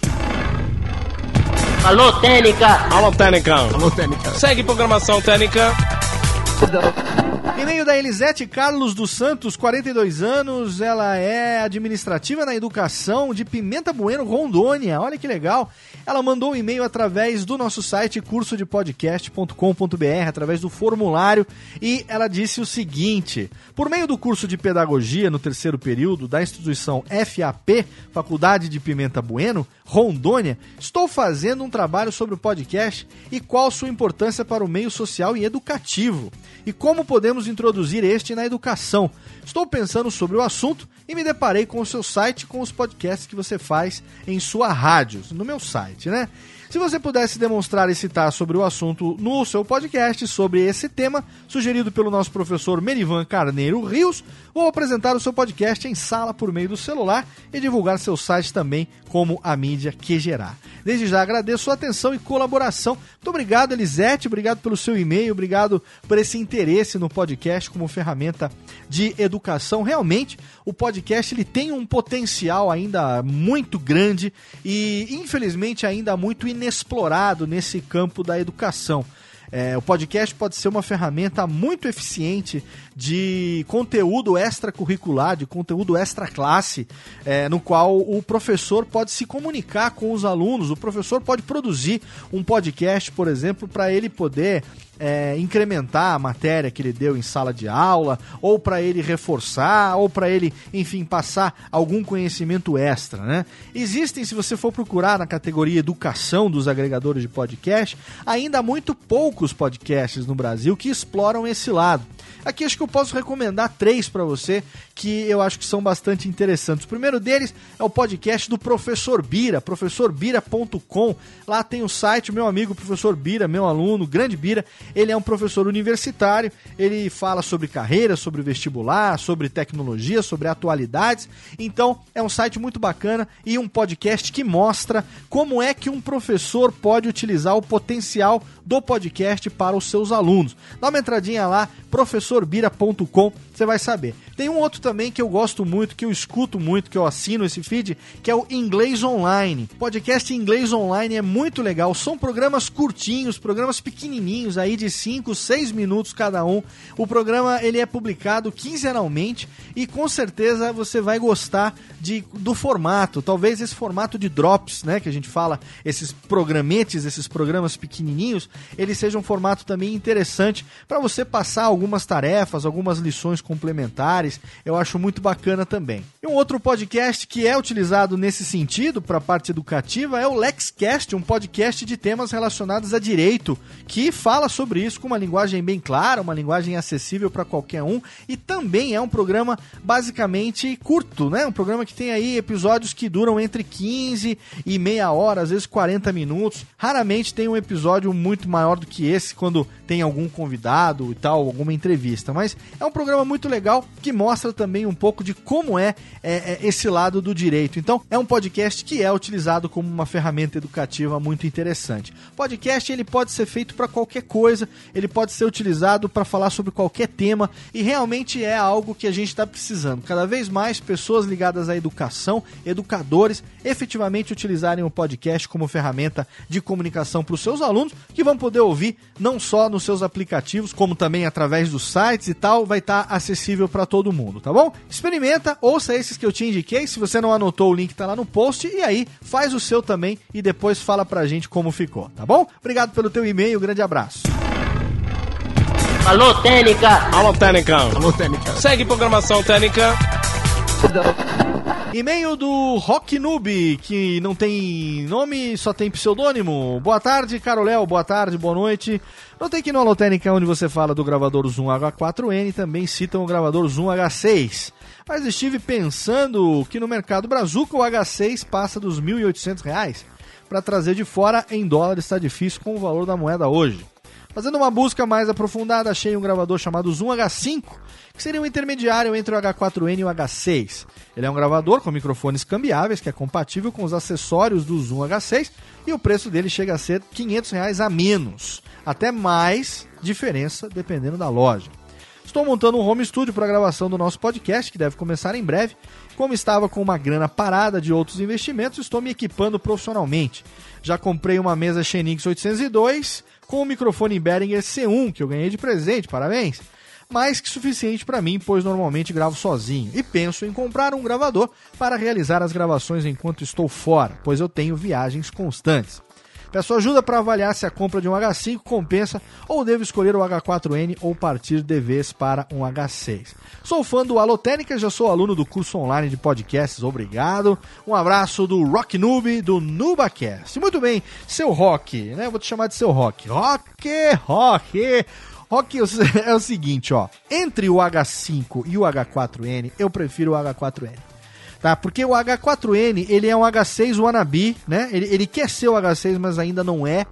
Alô, Técnica! Alô, Técnica! Alô, Técnica! Segue programação Técnica! E-mail da Elisete Carlos dos Santos, 42 anos. Ela é administrativa na educação de Pimenta Bueno, Rondônia. Olha que legal. Ela mandou um e-mail através do nosso site cursodepodcast.com.br, através do formulário, e ela disse o seguinte: Por meio do curso de pedagogia no terceiro período da instituição FAP, Faculdade de Pimenta Bueno, Rondônia, estou fazendo um trabalho sobre o podcast e qual sua importância para o meio social e educativo e como podemos introduzir este na educação. Estou pensando sobre o assunto e me deparei com o seu site com os podcasts que você faz em sua rádio, no meu site, né? Se você pudesse demonstrar e citar sobre o assunto no seu podcast sobre esse tema, sugerido pelo nosso professor Merivan Carneiro Rios, ou apresentar o seu podcast em sala por meio do celular e divulgar seu site também como a mídia que gerar. Desde já agradeço sua atenção e colaboração. Muito obrigado, Elisete, obrigado pelo seu e-mail, obrigado por esse interesse no podcast como ferramenta de educação. Realmente, o podcast ele tem um potencial ainda muito grande e, infelizmente, ainda muito inexplorado nesse campo da educação. É, o podcast pode ser uma ferramenta muito eficiente de conteúdo extracurricular, de conteúdo extra classe, é, no qual o professor pode se comunicar com os alunos. O professor pode produzir um podcast, por exemplo, para ele poder é, incrementar a matéria que ele deu em sala de aula, ou para ele reforçar, ou para ele, enfim, passar algum conhecimento extra, né? Existem, se você for procurar na categoria educação dos agregadores de podcast, ainda muito poucos podcasts no Brasil que exploram esse lado. Aqui acho que eu posso recomendar três para você que eu acho que são bastante interessantes. O primeiro deles é o podcast do Professor Bira, professorbira.com. Lá tem o site, meu amigo Professor Bira, meu aluno, grande Bira. Ele é um professor universitário, ele fala sobre carreira, sobre vestibular, sobre tecnologia, sobre atualidades. Então, é um site muito bacana e um podcast que mostra como é que um professor pode utilizar o potencial do podcast para os seus alunos. Dá uma entradinha lá, professorbira.com, você vai saber. Tem um outro também que eu gosto muito, que eu escuto muito, que eu assino esse feed, que é o Inglês Online. Podcast Inglês Online é muito legal. São programas curtinhos, programas pequenininhos, aí de 5, 6 minutos cada um. O programa ele é publicado quinzenalmente e com certeza você vai gostar de, do formato. Talvez esse formato de drops, né, que a gente fala, esses programetes, esses programas pequenininhos, ele seja um formato também interessante para você passar algumas tarefas, algumas lições complementares eu acho muito bacana também. E um outro podcast que é utilizado nesse sentido para a parte educativa é o LexCast, um podcast de temas relacionados a direito, que fala sobre isso com uma linguagem bem clara, uma linguagem acessível para qualquer um e também é um programa basicamente curto, né? Um programa que tem aí episódios que duram entre 15 e meia hora, às vezes 40 minutos. Raramente tem um episódio muito maior do que esse quando tem algum convidado e tal, alguma entrevista, mas é um programa muito legal que mostra também um pouco de como é, é, é, esse lado do direito. Então, é um podcast que é utilizado como uma ferramenta educativa muito interessante. Podcast ele pode ser feito para qualquer coisa, ele pode ser utilizado para falar sobre qualquer tema e realmente é algo que a gente está precisando. Cada vez mais pessoas ligadas à educação, educadores, efetivamente utilizarem o podcast como ferramenta de comunicação para os seus alunos, que vão poder ouvir não só nos seus aplicativos, como também através dos sites e tal, vai estar tá acessível para todo mundo, tá bom? Experimenta, ouça esses que eu te indiquei, se você não anotou o link tá lá no post e aí faz o seu também e depois fala pra gente como ficou, tá bom? Obrigado pelo teu e-mail, grande abraço. Alô, Técnica! Alô, Técnica! Alô, Técnica! Segue programação Técnica! E-mail do Rock Noob, que não tem nome, só tem pseudônimo. Boa tarde, Caroléu. Boa tarde, boa noite. No Alotênica, onde você fala do gravador Zoom H4N, também citam o gravador Zoom H6. Mas estive pensando que no mercado brazuca o H6 passa dos R$ 1.800. Para trazer de fora em dólar está difícil com o valor da moeda hoje. Fazendo uma busca mais aprofundada, achei um gravador chamado Zoom H5, que seria um intermediário entre o H4N e o H6. Ele é um gravador com microfones cambiáveis que é compatível com os acessórios do Zoom H6 e o preço dele chega a ser 500 reais a menos, até mais diferença dependendo da loja. Estou montando um home studio para a gravação do nosso podcast, que deve começar em breve. Como estava com uma grana parada de outros investimentos, estou me equipando profissionalmente. Já comprei uma mesa Xenix 802 com o microfone Behringer C1, que eu ganhei de presente, parabéns. Mais que suficiente para mim, pois normalmente gravo sozinho. E penso em comprar um gravador para realizar as gravações enquanto estou fora, pois eu tenho viagens constantes. Peço ajuda para avaliar se a compra de um H5 compensa ou devo escolher o H4N ou partir de vez para um H6. Sou fã do Alotênica, já sou aluno do curso online de podcasts, obrigado. Um abraço do Rock Noob, do NubaCast. Muito bem, seu Rock, né? Vou te chamar de seu Rock. Rock, Rock. Rock é o seguinte, ó. Entre o H5 e o H4N, eu prefiro o H4N tá? Porque o H4N, ele é um H6 wannabe, né? Ele, ele quer ser o H6, mas ainda não é.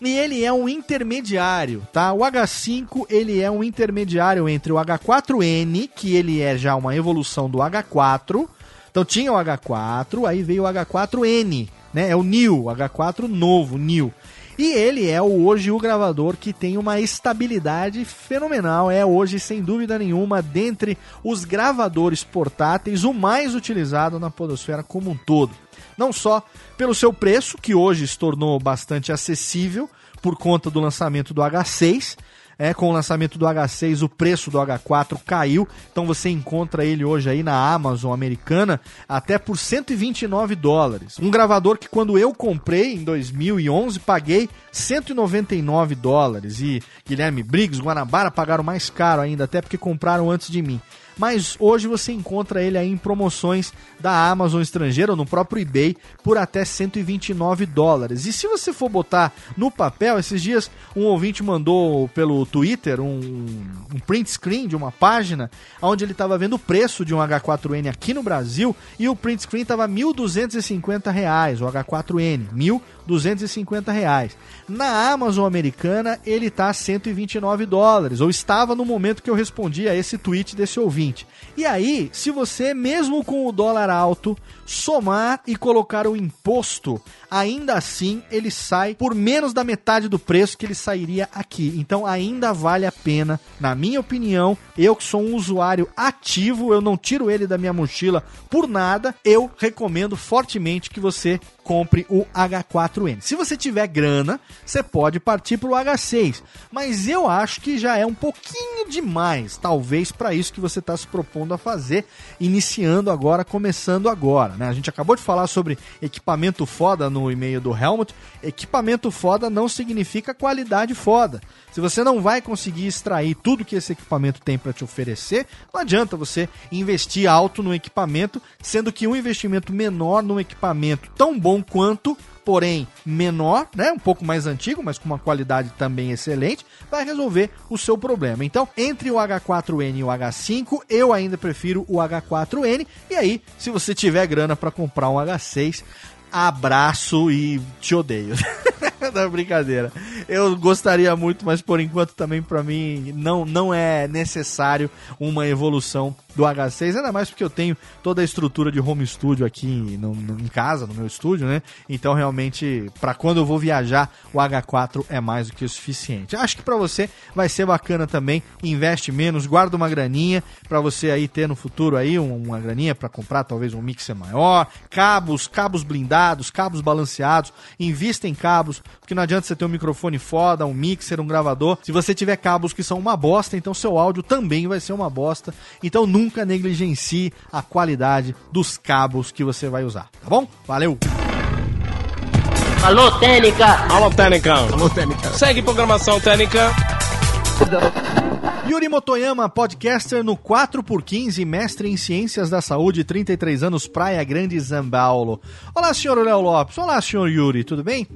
E ele é um intermediário, tá? O H5, ele é um intermediário entre o H4N, que ele é já uma evolução do H4. Então tinha o H4, aí veio o H4N, né? É o New, H4 novo, New. E ele é hoje o gravador que tem uma estabilidade fenomenal. É hoje, sem dúvida nenhuma, dentre os gravadores portáteis, o mais utilizado na Podosfera como um todo. Não só pelo seu preço, que hoje se tornou bastante acessível por conta do lançamento do H6, é, com o lançamento do H6, o preço do H4 caiu. Então você encontra ele hoje aí na Amazon americana até por 129 dólares. Um gravador que quando eu comprei em 2011 paguei 199 dólares. E Guilherme Briggs, Guanabara pagaram mais caro ainda, até porque compraram antes de mim mas hoje você encontra ele aí em promoções da Amazon estrangeira ou no próprio eBay por até 129 dólares. E se você for botar no papel, esses dias um ouvinte mandou pelo Twitter um, um print screen de uma página onde ele estava vendo o preço de um H4N aqui no Brasil e o print screen estava 1.250 reais, o H4N, 1.250 reais. Na Amazon americana ele está 129 dólares, ou estava no momento que eu respondi a esse tweet desse ouvinte. E aí, se você, mesmo com o dólar alto, somar e colocar o imposto, ainda assim ele sai por menos da metade do preço que ele sairia aqui. Então ainda vale a pena, na minha opinião, eu que sou um usuário ativo, eu não tiro ele da minha mochila por nada, eu recomendo fortemente que você compre o H4N. Se você tiver grana, você pode partir para o H6, mas eu acho que já é um pouquinho demais, talvez para isso que você está se propondo a fazer, iniciando agora, começando agora. Né? A gente acabou de falar sobre equipamento foda no e-mail do Helmut. Equipamento foda não significa qualidade foda. Se você não vai conseguir extrair tudo que esse equipamento tem para te oferecer, não adianta você investir alto no equipamento, sendo que um investimento menor num equipamento tão bom quanto porém menor, né, um pouco mais antigo, mas com uma qualidade também excelente, vai resolver o seu problema. Então, entre o H4N e o H5, eu ainda prefiro o H4N. E aí, se você tiver grana para comprar um H6, abraço e te odeio. da brincadeira. Eu gostaria muito, mas por enquanto também para mim não, não é necessário uma evolução do H6, ainda mais porque eu tenho toda a estrutura de home studio aqui no, no, em casa, no meu estúdio, né? Então realmente, para quando eu vou viajar, o H4 é mais do que o suficiente. Acho que para você vai ser bacana também, investe menos, guarda uma graninha para você aí ter no futuro aí uma graninha para comprar talvez um mixer maior, cabos, cabos blindados, cabos balanceados, invista em cabos, porque não adianta você ter um microfone foda, um mixer, um gravador, se você tiver cabos que são uma bosta, então seu áudio também vai ser uma bosta. Então nunca negligencie a qualidade dos cabos que você vai usar, tá bom? Valeu! Alô, Técnica! Alô, Técnica! Alô, Técnica! Segue programação Técnica! Yuri Motoyama, podcaster no 4x15, mestre em Ciências da Saúde, 33 anos, Praia Grande, Zambaulo. Olá, senhor Léo Lopes. Olá, senhor Yuri, tudo bem?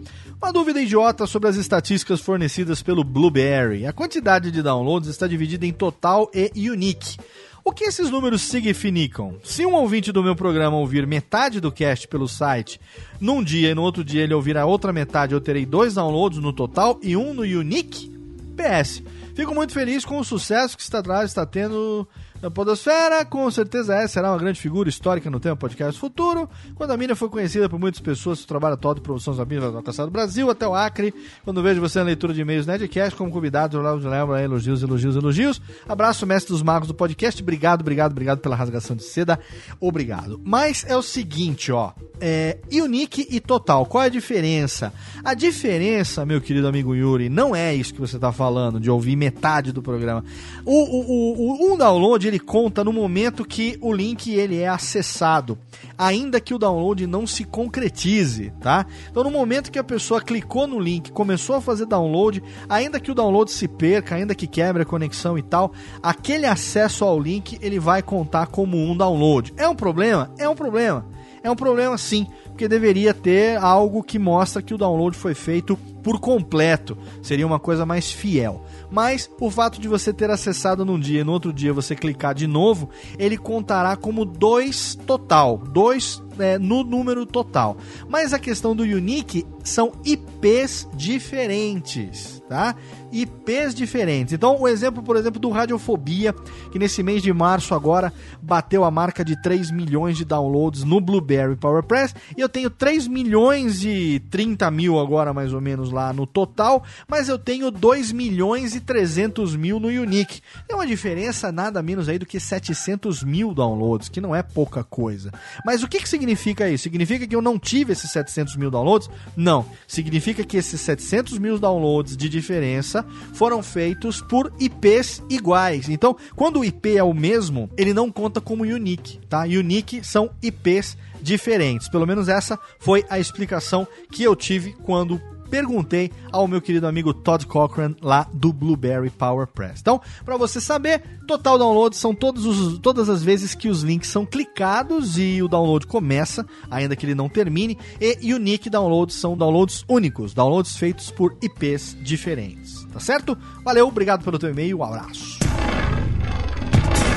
Uma dúvida idiota sobre as estatísticas fornecidas pelo Blueberry. A quantidade de downloads está dividida em total e unique. O que esses números significam? Se um ouvinte do meu programa ouvir metade do cast pelo site num dia e no outro dia ele ouvir a outra metade, eu terei dois downloads no total e um no unique? PS. Fico muito feliz com o sucesso que está, está tendo na Podosfera, com certeza essa será uma grande figura histórica no tema podcast futuro. Quando a mina foi conhecida por muitas pessoas, trabalha todo de produção da mina vai alcançar do Brasil até o Acre. Quando vejo você na leitura de e-mails Nedcast como convidado, eu lembro elogios, elogios, elogios. Abraço, mestre dos magos do podcast. Obrigado, obrigado, obrigado pela rasgação de seda. Obrigado. Mas é o seguinte, ó. É, unique e total. Qual é a diferença? A diferença, meu querido amigo Yuri, não é isso que você está falando, de ouvir metade metade do programa. O, o, o, o, um download ele conta no momento que o link ele é acessado, ainda que o download não se concretize, tá? Então no momento que a pessoa clicou no link, começou a fazer download, ainda que o download se perca, ainda que quebre a conexão e tal, aquele acesso ao link ele vai contar como um download. É um problema? É um problema. É um problema sim, porque deveria ter algo que mostra que o download foi feito por completo. Seria uma coisa mais fiel. Mas o fato de você ter acessado num dia e no outro dia você clicar de novo, ele contará como dois total, dois é, no número total. Mas a questão do unique são IPs diferentes, tá? IPs diferentes. Então, o exemplo, por exemplo, do Radiofobia, que nesse mês de março agora bateu a marca de 3 milhões de downloads no Blueberry PowerPress, e eu tenho 3 milhões e 30 mil agora, mais ou menos, lá no total, mas eu tenho 2 milhões e 300 mil no Unique. É uma diferença nada menos aí do que 700 mil downloads, que não é pouca coisa. Mas o que, que significa isso? Significa que eu não tive esses 700 mil downloads? Não. Significa que esses 700 mil downloads de diferença foram feitos por IPs iguais. Então, quando o IP é o mesmo, ele não conta como unique, tá? Unique são IPs diferentes. Pelo menos essa foi a explicação que eu tive quando perguntei ao meu querido amigo Todd Cochran lá do Blueberry Power Press. Então, para você saber, total download são todos os, todas as vezes que os links são clicados e o download começa, ainda que ele não termine, e unique downloads são downloads únicos, downloads feitos por IPs diferentes. Tá certo? Valeu, obrigado pelo teu e-mail, um abraço.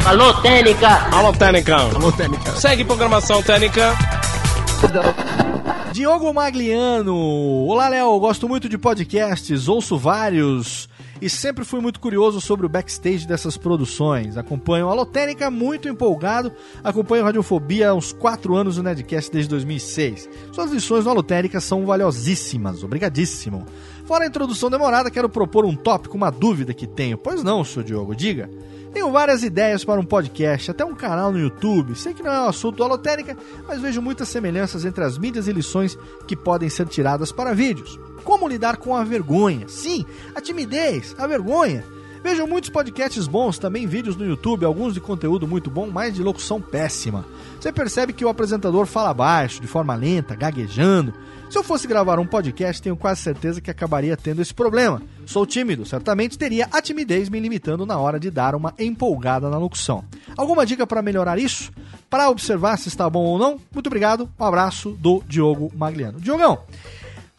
Alô, Técnica! Alô, Técnica! Alô, Técnica! Segue programação Técnica! Diogo Magliano. Olá, Léo. Gosto muito de podcasts, ouço vários e sempre fui muito curioso sobre o backstage dessas produções. Acompanho a Lotérica muito empolgado, acompanho a Radiofobia há uns 4 anos no Nedcast desde 2006. Suas lições no Lotérica são valiosíssimas, obrigadíssimo. Fora a introdução demorada, quero propor um tópico, uma dúvida que tenho. Pois não, senhor Diogo, diga. Tenho várias ideias para um podcast, até um canal no YouTube. Sei que não é um assunto alotérica, mas vejo muitas semelhanças entre as mídias e lições que podem ser tiradas para vídeos. Como lidar com a vergonha? Sim, a timidez, a vergonha. Vejo muitos podcasts bons, também vídeos no YouTube, alguns de conteúdo muito bom, mas de locução péssima. Você percebe que o apresentador fala baixo, de forma lenta, gaguejando. Se eu fosse gravar um podcast, tenho quase certeza que acabaria tendo esse problema. Sou tímido, certamente teria a timidez me limitando na hora de dar uma empolgada na locução. Alguma dica para melhorar isso? Para observar se está bom ou não? Muito obrigado, um abraço do Diogo Magliano. Diogão,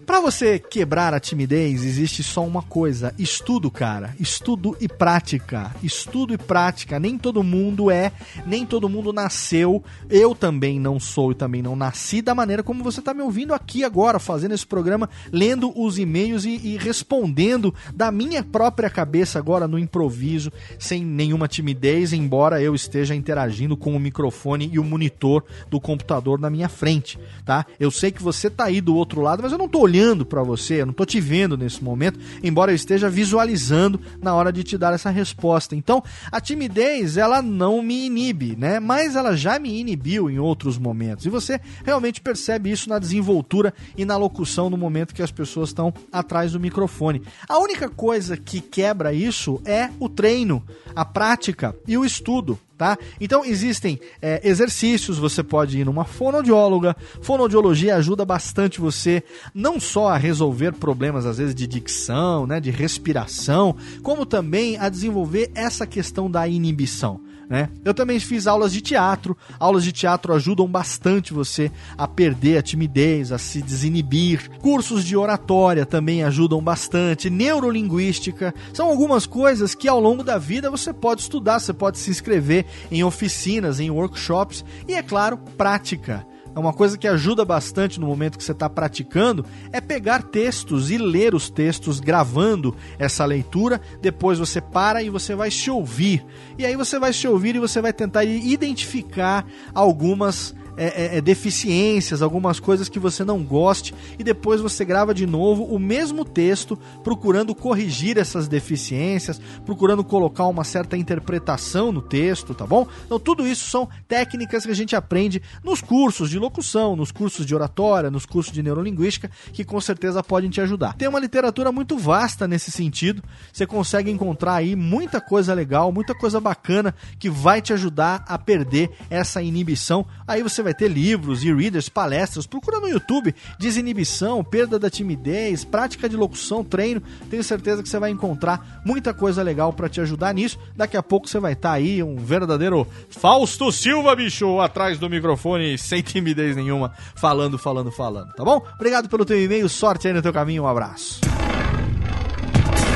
para você quebrar a timidez, existe só uma coisa: estudo, cara. Estudo e prática. Estudo e prática. Nem todo mundo é, nem todo mundo nasceu. Eu também não sou e também não nasci da maneira como você está me ouvindo aqui agora, fazendo esse programa, lendo os e-mails e, e respondendo da minha própria cabeça agora no improviso, sem nenhuma timidez, embora eu esteja interagindo com o microfone e o monitor do computador na minha frente, tá? Eu sei que você tá aí do outro lado, mas eu não tô olhando para você, eu não estou te vendo nesse momento, embora eu esteja visualizando na hora de te dar essa resposta. Então, a timidez, ela não me inibe, né? Mas ela já me inibiu em outros momentos. E você realmente percebe isso na desenvoltura e na locução no momento que as pessoas estão atrás do microfone. A única coisa que quebra isso é o treino, a prática e o estudo tá? Então existem é, exercícios, você pode ir numa fonoaudióloga. Fonoaudiologia ajuda bastante você não só a resolver problemas às vezes de dicção, né, de respiração, como também a desenvolver essa questão da inibição. Né? Eu também fiz aulas de teatro. Aulas de teatro ajudam bastante você a perder a timidez, a se desinibir. Cursos de oratória também ajudam bastante. Neurolinguística são algumas coisas que ao longo da vida você pode estudar, você pode se inscrever em oficinas, em workshops e, é claro, prática é uma coisa que ajuda bastante no momento que você está praticando, é pegar textos e ler os textos gravando essa leitura. Depois você para e você vai se ouvir. E aí você vai se ouvir e você vai tentar identificar algumas é, é, é, deficiências, algumas coisas que você não goste, e depois você grava de novo o mesmo texto, procurando corrigir essas deficiências, procurando colocar uma certa interpretação no texto, tá bom? Então, tudo isso são técnicas que a gente aprende nos cursos de locução, nos cursos de oratória, nos cursos de neurolinguística, que com certeza podem te ajudar. Tem uma literatura muito vasta nesse sentido, você consegue encontrar aí muita coisa legal, muita coisa bacana que vai te ajudar a perder essa inibição. Aí você vai ter livros, e-readers, palestras. Procura no YouTube desinibição, perda da timidez, prática de locução, treino. Tenho certeza que você vai encontrar muita coisa legal para te ajudar nisso. Daqui a pouco você vai estar tá aí um verdadeiro Fausto Silva, bicho, atrás do microfone, sem timidez nenhuma, falando, falando, falando, tá bom? Obrigado pelo teu e-mail, sorte aí no teu caminho, um abraço.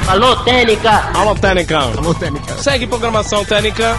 Alô, Técnica! Alô, Técnica! Alô, Técnica! Segue programação Técnica!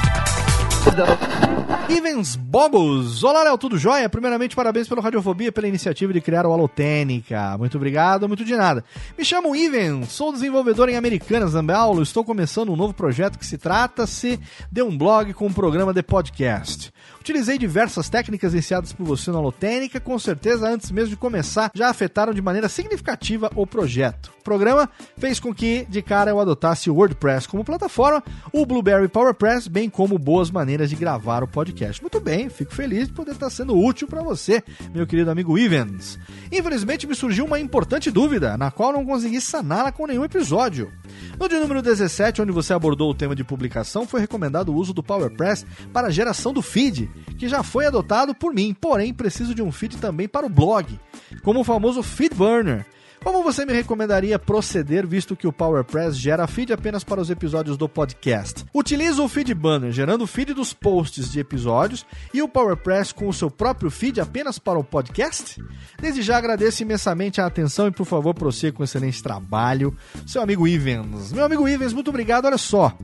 Ivens Bobos. Olá, Léo, tudo jóia? Primeiramente, parabéns pela Radiofobia, pela iniciativa de criar o Alotênica. Muito obrigado, muito de nada. Me chamo Ivens, sou desenvolvedor em Americanas, Paulo. Estou começando um novo projeto que se trata-se de um blog com um programa de podcast. Utilizei diversas técnicas iniciadas por você na Alotênica, com certeza antes mesmo de começar já afetaram de maneira significativa o projeto. O programa fez com que, de cara, eu adotasse o WordPress como plataforma, o Blueberry PowerPress, bem como boas maneiras de gravar o podcast. Muito bem, fico feliz de poder estar sendo útil para você, meu querido amigo Ivens. Infelizmente me surgiu uma importante dúvida, na qual não consegui saná-la com nenhum episódio. No de número 17, onde você abordou o tema de publicação, foi recomendado o uso do PowerPress para a geração do feed, que já foi adotado por mim, porém preciso de um feed também para o blog, como o famoso FeedBurner. Como você me recomendaria proceder, visto que o PowerPress gera feed apenas para os episódios do podcast? Utilizo o Feed Banner, gerando feed dos posts de episódios, e o PowerPress com o seu próprio feed apenas para o podcast? Desde já agradeço imensamente a atenção e, por favor, prossiga com excelente trabalho. Seu amigo Ivens. Meu amigo Ivens, muito obrigado. Olha só.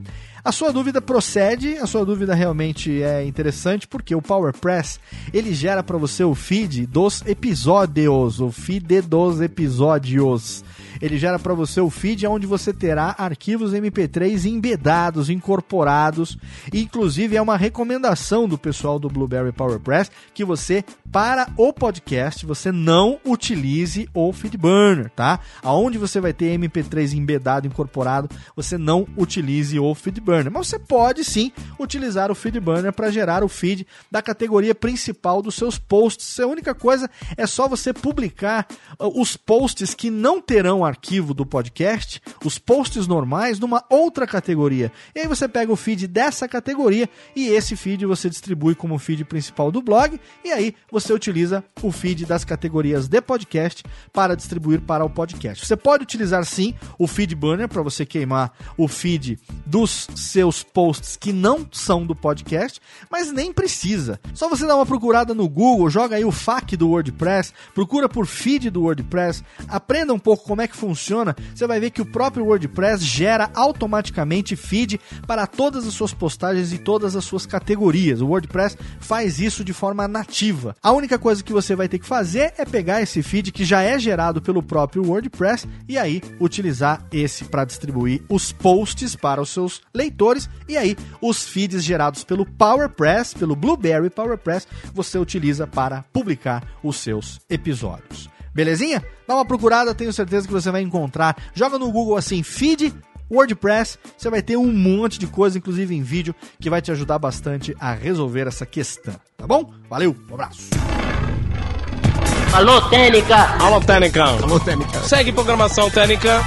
A sua dúvida procede, a sua dúvida realmente é interessante porque o PowerPress ele gera para você o feed dos episódios, o feed dos episódios ele gera para você o feed onde você terá arquivos MP3 embedados, incorporados. Inclusive é uma recomendação do pessoal do Blueberry PowerPress que você para o podcast você não utilize o FeedBurner, tá? Aonde você vai ter MP3 embedado, incorporado, você não utilize o FeedBurner. Mas você pode sim utilizar o FeedBurner para gerar o feed da categoria principal dos seus posts. A única coisa é só você publicar uh, os posts que não terão arquivo do podcast, os posts normais, numa outra categoria. E aí você pega o feed dessa categoria e esse feed você distribui como feed principal do blog. E aí você utiliza o feed das categorias de podcast para distribuir para o podcast. Você pode utilizar sim o feed banner para você queimar o feed dos seus posts que não são do podcast, mas nem precisa. Só você dá uma procurada no Google, joga aí o FAQ do WordPress, procura por feed do WordPress, aprenda um pouco como é que funciona, você vai ver que o próprio WordPress gera automaticamente feed para todas as suas postagens e todas as suas categorias. O WordPress faz isso de forma nativa. A única coisa que você vai ter que fazer é pegar esse feed que já é gerado pelo próprio WordPress e aí utilizar esse para distribuir os posts para os seus leitores e aí os feeds gerados pelo PowerPress, pelo Blueberry PowerPress, você utiliza para publicar os seus episódios. Belezinha? Dá uma procurada, tenho certeza que você vai encontrar. Joga no Google assim, feed WordPress, você vai ter um monte de coisa, inclusive em vídeo, que vai te ajudar bastante a resolver essa questão. Tá bom? Valeu, um abraço. Alô, Técnica! Alô, Técnica! Alô, Técnica! Segue programação Técnica.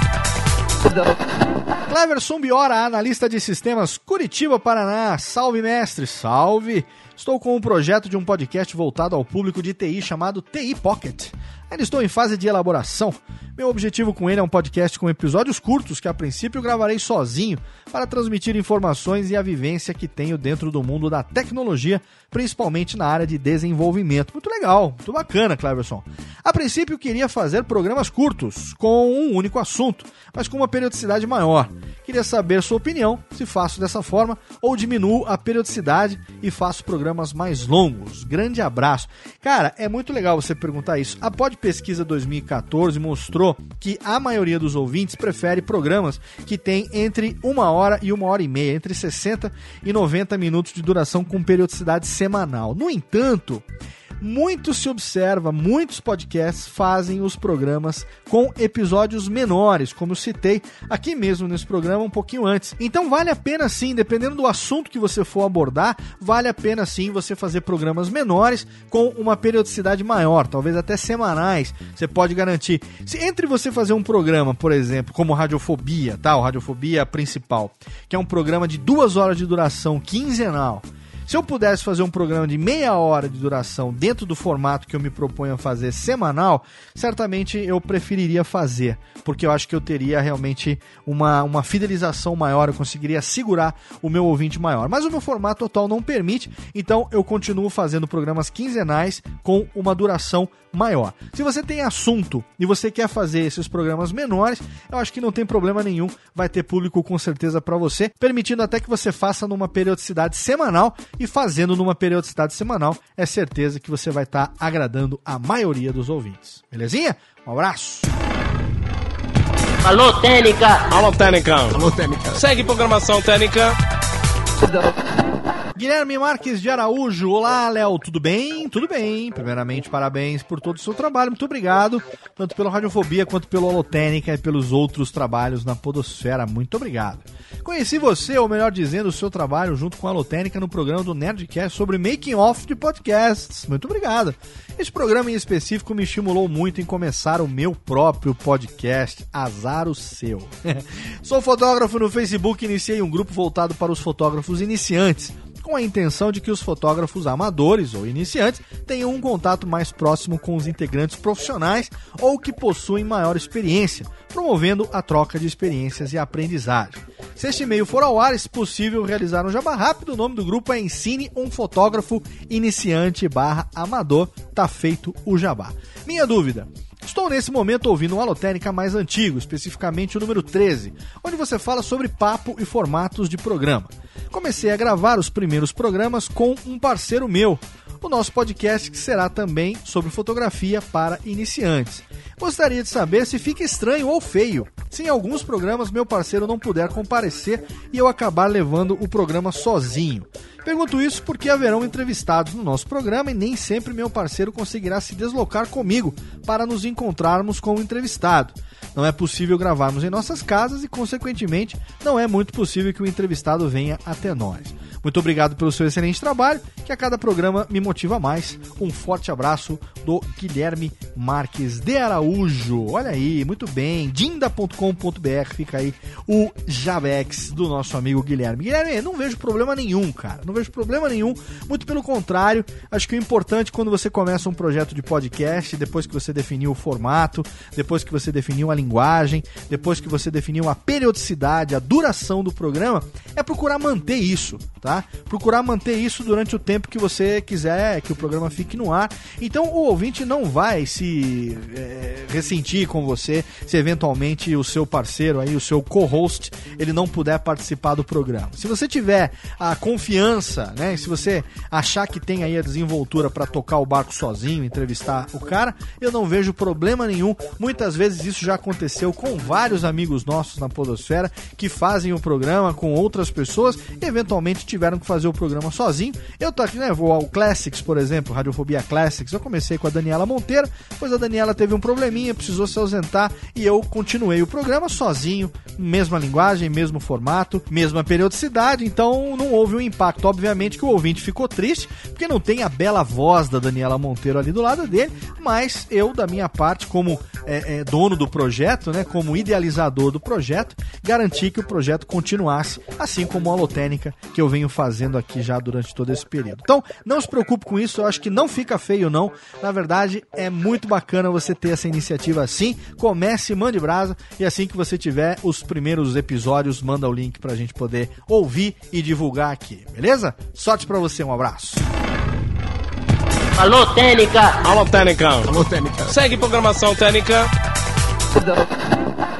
Cleverson Biora, analista de sistemas Curitiba, Paraná. Salve, mestre, salve! Estou com um projeto de um podcast voltado ao público de TI chamado TI Pocket. Ainda estou em fase de elaboração. Meu objetivo com ele é um podcast com episódios curtos que a princípio gravarei sozinho para transmitir informações e a vivência que tenho dentro do mundo da tecnologia, principalmente na área de desenvolvimento. Muito legal, muito bacana, Cleverson. A princípio queria fazer programas curtos, com um único assunto, mas com uma periodicidade maior. Queria saber sua opinião, se faço dessa forma ou diminuo a periodicidade e faço programas mais longos. Grande abraço. Cara, é muito legal você perguntar isso. A Pod Pesquisa 2014 mostrou que a maioria dos ouvintes prefere programas que têm entre uma hora e uma hora e meia, entre 60 e 90 minutos de duração com periodicidade semanal. No entanto, muito se observa, muitos podcasts fazem os programas com episódios menores, como eu citei aqui mesmo nesse programa um pouquinho antes. Então vale a pena sim, dependendo do assunto que você for abordar, vale a pena sim você fazer programas menores com uma periodicidade maior, talvez até semanais. Você pode garantir. Se entre você fazer um programa, por exemplo, como Radiofobia, tá? O Radiofobia principal, que é um programa de duas horas de duração quinzenal se eu pudesse fazer um programa de meia hora de duração dentro do formato que eu me proponho a fazer semanal, certamente eu preferiria fazer, porque eu acho que eu teria realmente uma, uma fidelização maior, eu conseguiria segurar o meu ouvinte maior. Mas o meu formato atual não permite, então eu continuo fazendo programas quinzenais com uma duração maior. Se você tem assunto e você quer fazer esses programas menores, eu acho que não tem problema nenhum, vai ter público com certeza para você, permitindo até que você faça numa periodicidade semanal e fazendo numa periodicidade semanal, é certeza que você vai estar tá agradando a maioria dos ouvintes. Belezinha? Um abraço. Alô, Técnica! Alô, Técnica! Alô, Técnica! Segue programação Técnica! Guilherme Marques de Araújo. Olá, Léo, tudo bem? Tudo bem. Primeiramente, parabéns por todo o seu trabalho. Muito obrigado, tanto pela Radiofobia quanto pelo Holotênica e pelos outros trabalhos na Podosfera. Muito obrigado. Conheci você, ou melhor dizendo, o seu trabalho junto com a Holotênica no programa do Nerdcast sobre making off de podcasts. Muito obrigado. Esse programa em específico me estimulou muito em começar o meu próprio podcast, Azar o Seu. Sou fotógrafo no Facebook e iniciei um grupo voltado para os fotógrafos iniciantes com a intenção de que os fotógrafos amadores ou iniciantes tenham um contato mais próximo com os integrantes profissionais ou que possuem maior experiência, promovendo a troca de experiências e aprendizagem. Se este e-mail for ao ar, é possível realizar um jabá rápido. O nome do grupo é Ensine um Fotógrafo Iniciante barra Amador. Tá feito o jabá. Minha dúvida. Estou nesse momento ouvindo um Alotérica mais antigo, especificamente o número 13, onde você fala sobre papo e formatos de programa comecei a gravar os primeiros programas com um parceiro meu, o nosso podcast que será também sobre fotografia para iniciantes. Gostaria de saber se fica estranho ou feio se em alguns programas meu parceiro não puder comparecer e eu acabar levando o programa sozinho. Pergunto isso porque haverão entrevistados no nosso programa e nem sempre meu parceiro conseguirá se deslocar comigo para nos encontrarmos com o entrevistado. Não é possível gravarmos em nossas casas e, consequentemente, não é muito possível que o entrevistado venha até nós. Muito obrigado pelo seu excelente trabalho, que a cada programa me motiva mais. Um forte abraço do Guilherme Marques de Araújo. Olha aí, muito bem. Dinda.com.br fica aí o Javex do nosso amigo Guilherme. Guilherme, não vejo problema nenhum, cara. Não vejo problema nenhum. Muito pelo contrário, acho que o importante quando você começa um projeto de podcast, depois que você definiu o formato, depois que você definiu a linguagem, depois que você definiu a periodicidade, a duração do programa, é procurar manter isso, tá? Procurar manter isso durante o tempo que você quiser que o programa fique no ar. Então o ouvinte não vai se é, ressentir com você se eventualmente o seu parceiro aí, o seu co-host, ele não puder participar do programa. Se você tiver a confiança, né? Se você achar que tem aí a desenvoltura para tocar o barco sozinho, entrevistar o cara, eu não vejo problema nenhum. Muitas vezes isso já aconteceu com vários amigos nossos na Podosfera que fazem o programa com outras pessoas e eventualmente tiveram que fazer o programa sozinho. Eu tô aqui, né? Vou ao Classics, por exemplo, Radiofobia Classics. Eu comecei com a Daniela Monteiro, pois a Daniela teve um probleminha, precisou se ausentar e eu continuei o programa sozinho, mesma linguagem, mesmo formato, mesma periodicidade, então não houve um impacto. Obviamente que o ouvinte ficou triste, porque não tem a bela voz da Daniela Monteiro ali do lado dele, mas eu, da minha parte, como é, é, dono do projeto, né, como idealizador do projeto, garanti que o projeto continuasse, assim como a Lotênica que eu venho fazendo aqui já durante todo esse período. Então, não se preocupe com isso, eu acho que não fica feio não. Na verdade, é muito bacana você ter essa iniciativa assim. Comece, mande brasa e assim que você tiver os primeiros episódios, manda o link pra gente poder ouvir e divulgar aqui, beleza? Sorte para você, um abraço. Alô, Técnica! Alô, Técnica! Alô, Técnica! Segue programação Técnica!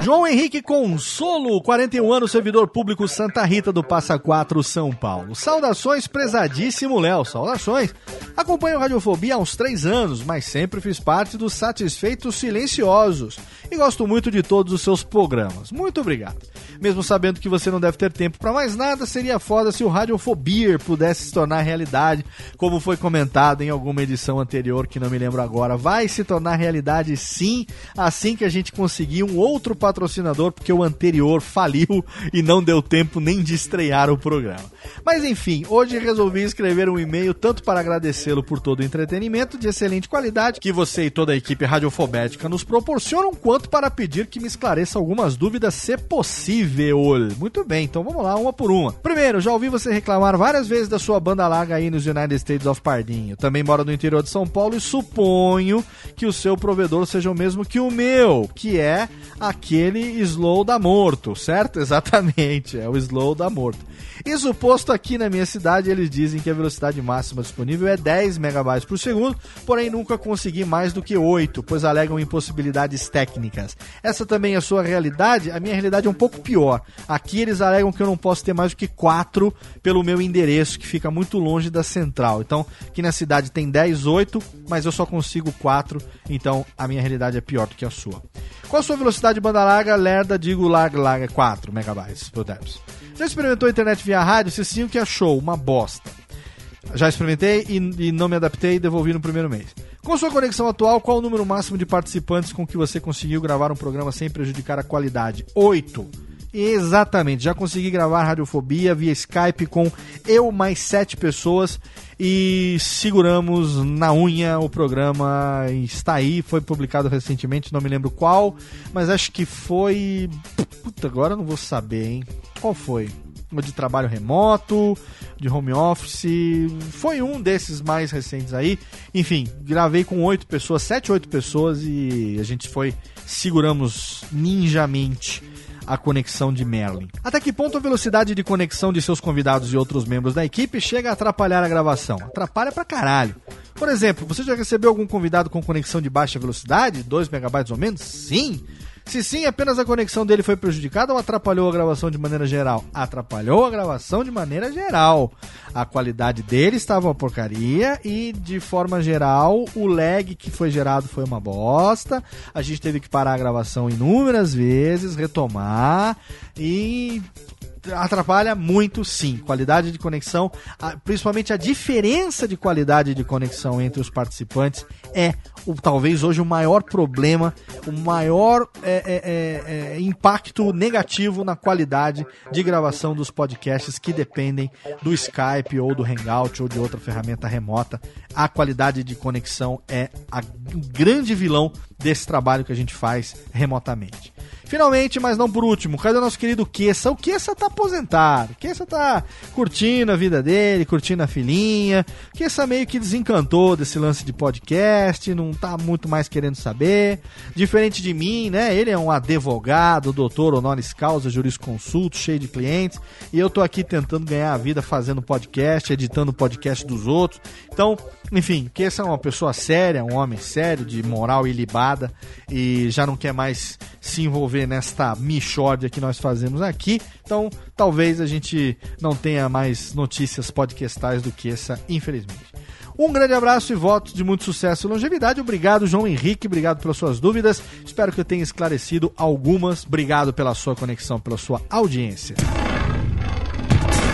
João Henrique Consolo, 41 anos, servidor público Santa Rita do Passa Quatro, São Paulo. Saudações, prezadíssimo Léo, saudações. Acompanho Radiofobia há uns três anos, mas sempre fiz parte dos Satisfeitos Silenciosos e gosto muito de todos os seus programas. Muito obrigado. Mesmo sabendo que você não deve ter tempo para mais nada, seria foda se o Radiofobia pudesse se tornar realidade, como foi comentado em alguma edição anterior que não me lembro agora. Vai se tornar realidade sim, assim que a gente conseguir um outro patrocinador, porque o anterior faliu e não deu tempo nem de estrear o programa. Mas enfim, hoje resolvi escrever um e-mail tanto para agradecê-lo por todo o entretenimento de excelente qualidade que você e toda a equipe radiofobética nos proporcionam, quanto para pedir que me esclareça algumas dúvidas, se possível. Muito bem, então vamos lá, uma por uma. Primeiro, já ouvi você reclamar várias vezes da sua banda larga aí nos United States of Pardinho. Também mora no interior de São Paulo e suponho que o seu provedor seja o mesmo que o meu, que é aquele Slow da Morto, certo? Exatamente, é o Slow da Morto. Isso posto aqui na minha cidade, eles dizem que a velocidade máxima disponível é 10 megabytes por segundo, porém nunca consegui mais do que 8, pois alegam impossibilidades técnicas. Essa também é a sua realidade? A minha realidade é um pouco pior. Aqui eles alegam que eu não posso ter mais do que 4 pelo meu endereço, que fica muito longe da central. Então, aqui na cidade tem 10, 8, mas eu só consigo 4, então a minha realidade é pior do que a sua. Qual a sua velocidade de banda larga? Lerda, digo larga, larga, 4 megabytes por terço. Já experimentou a internet via rádio? Se sim, o que achou? Uma bosta. Já experimentei e, e não me adaptei e devolvi no primeiro mês. Com sua conexão atual, qual o número máximo de participantes com que você conseguiu gravar um programa sem prejudicar a qualidade? Oito. Exatamente, já consegui gravar Radiofobia via Skype com eu mais sete pessoas e seguramos na unha o programa. Está aí, foi publicado recentemente, não me lembro qual, mas acho que foi. Puta, agora não vou saber, hein? Qual foi? De trabalho remoto, de home office, foi um desses mais recentes aí. Enfim, gravei com oito pessoas, sete, oito pessoas e a gente foi, seguramos ninjamente a conexão de Merlin. Até que ponto a velocidade de conexão de seus convidados e outros membros da equipe chega a atrapalhar a gravação? Atrapalha pra caralho. Por exemplo, você já recebeu algum convidado com conexão de baixa velocidade, 2 megabytes ou menos? Sim. Se sim, apenas a conexão dele foi prejudicada ou atrapalhou a gravação de maneira geral? Atrapalhou a gravação de maneira geral. A qualidade dele estava uma porcaria e, de forma geral, o lag que foi gerado foi uma bosta. A gente teve que parar a gravação inúmeras vezes, retomar e atrapalha muito sim. Qualidade de conexão, principalmente a diferença de qualidade de conexão entre os participantes é o, talvez hoje o maior problema, o maior é, é, é, é, impacto negativo na qualidade de gravação dos podcasts que dependem do Skype ou do Hangout ou de outra ferramenta remota. A qualidade de conexão é o grande vilão desse trabalho que a gente faz remotamente. Finalmente, mas não por último, cadê o nosso querido Kessa? O Kessa tá aposentado. Kessa tá curtindo a vida dele, curtindo a filhinha. Kessa meio que desencantou desse lance de podcast, não tá muito mais querendo saber. Diferente de mim, né? Ele é um advogado, doutor honoris causa, jurisconsulto, cheio de clientes. E eu tô aqui tentando ganhar a vida fazendo podcast, editando podcast dos outros. Então, enfim, Kessa é uma pessoa séria, um homem sério, de moral ilibada. E já não quer mais se envolver nesta michórdia que nós fazemos aqui. Então, talvez a gente não tenha mais notícias podcastais do que essa, infelizmente. Um grande abraço e votos de muito sucesso e longevidade. Obrigado, João Henrique. Obrigado pelas suas dúvidas. Espero que eu tenha esclarecido algumas. Obrigado pela sua conexão, pela sua audiência.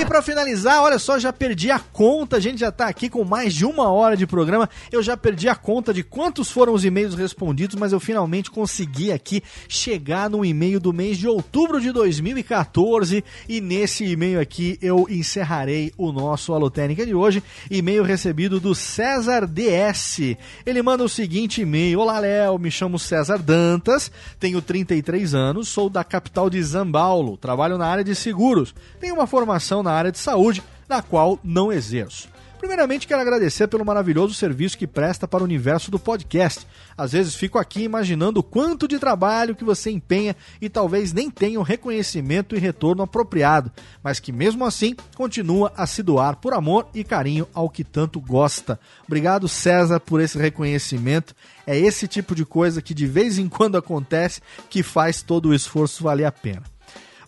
E para finalizar, olha só, já perdi a conta. A gente já tá aqui com mais de uma hora de programa. Eu já perdi a conta de quantos foram os e-mails respondidos, mas eu finalmente consegui aqui chegar no e-mail do mês de outubro de 2014. E nesse e-mail aqui eu encerrarei o nosso Alotênica de hoje. E-mail recebido do César DS. Ele manda o seguinte e-mail: Olá, Léo, me chamo César Dantas, tenho 33 anos, sou da capital de Zambaulo, trabalho na área de seguros. Tenho uma formação na na área de saúde, na qual não exerço. Primeiramente, quero agradecer pelo maravilhoso serviço que presta para o universo do podcast. Às vezes fico aqui imaginando o quanto de trabalho que você empenha e talvez nem tenha o reconhecimento e retorno apropriado, mas que mesmo assim continua a se doar por amor e carinho ao que tanto gosta. Obrigado, César, por esse reconhecimento. É esse tipo de coisa que de vez em quando acontece que faz todo o esforço valer a pena.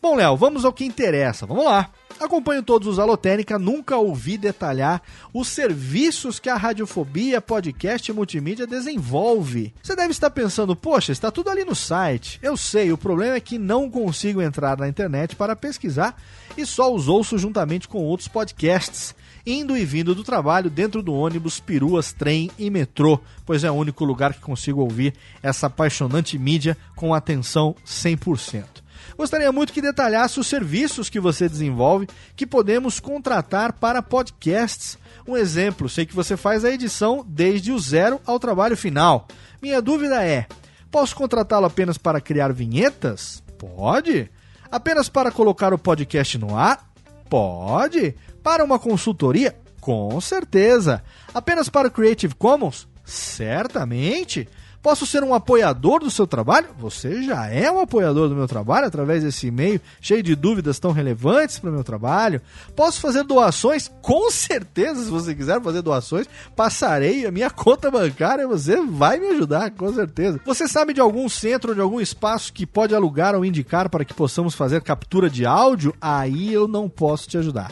Bom, Léo, vamos ao que interessa. Vamos lá. Acompanho todos os Alotênica, nunca ouvi detalhar os serviços que a Radiofobia Podcast Multimídia desenvolve. Você deve estar pensando, poxa, está tudo ali no site. Eu sei, o problema é que não consigo entrar na internet para pesquisar e só os ouço juntamente com outros podcasts, indo e vindo do trabalho dentro do ônibus, peruas, trem e metrô, pois é o único lugar que consigo ouvir essa apaixonante mídia com atenção 100%. Gostaria muito que detalhasse os serviços que você desenvolve que podemos contratar para podcasts. Um exemplo, sei que você faz a edição desde o zero ao trabalho final. Minha dúvida é: posso contratá-lo apenas para criar vinhetas? Pode. Apenas para colocar o podcast no ar? Pode. Para uma consultoria? Com certeza. Apenas para o Creative Commons? Certamente. Posso ser um apoiador do seu trabalho? Você já é um apoiador do meu trabalho através desse e-mail cheio de dúvidas tão relevantes para o meu trabalho. Posso fazer doações? Com certeza, se você quiser fazer doações, passarei a minha conta bancária, você vai me ajudar, com certeza. Você sabe de algum centro, de algum espaço que pode alugar ou indicar para que possamos fazer captura de áudio? Aí eu não posso te ajudar.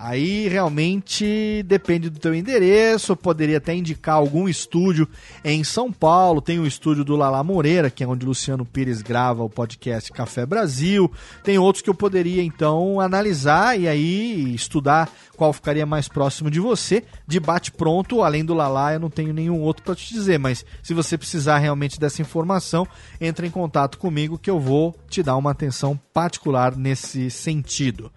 Aí realmente depende do teu endereço, poderia até indicar algum estúdio em São Paulo, tem o estúdio do Lala Moreira, que é onde Luciano Pires grava o podcast Café Brasil. Tem outros que eu poderia então analisar e aí estudar qual ficaria mais próximo de você. De bate pronto, além do Lala, eu não tenho nenhum outro para te dizer, mas se você precisar realmente dessa informação, entre em contato comigo que eu vou te dar uma atenção particular nesse sentido.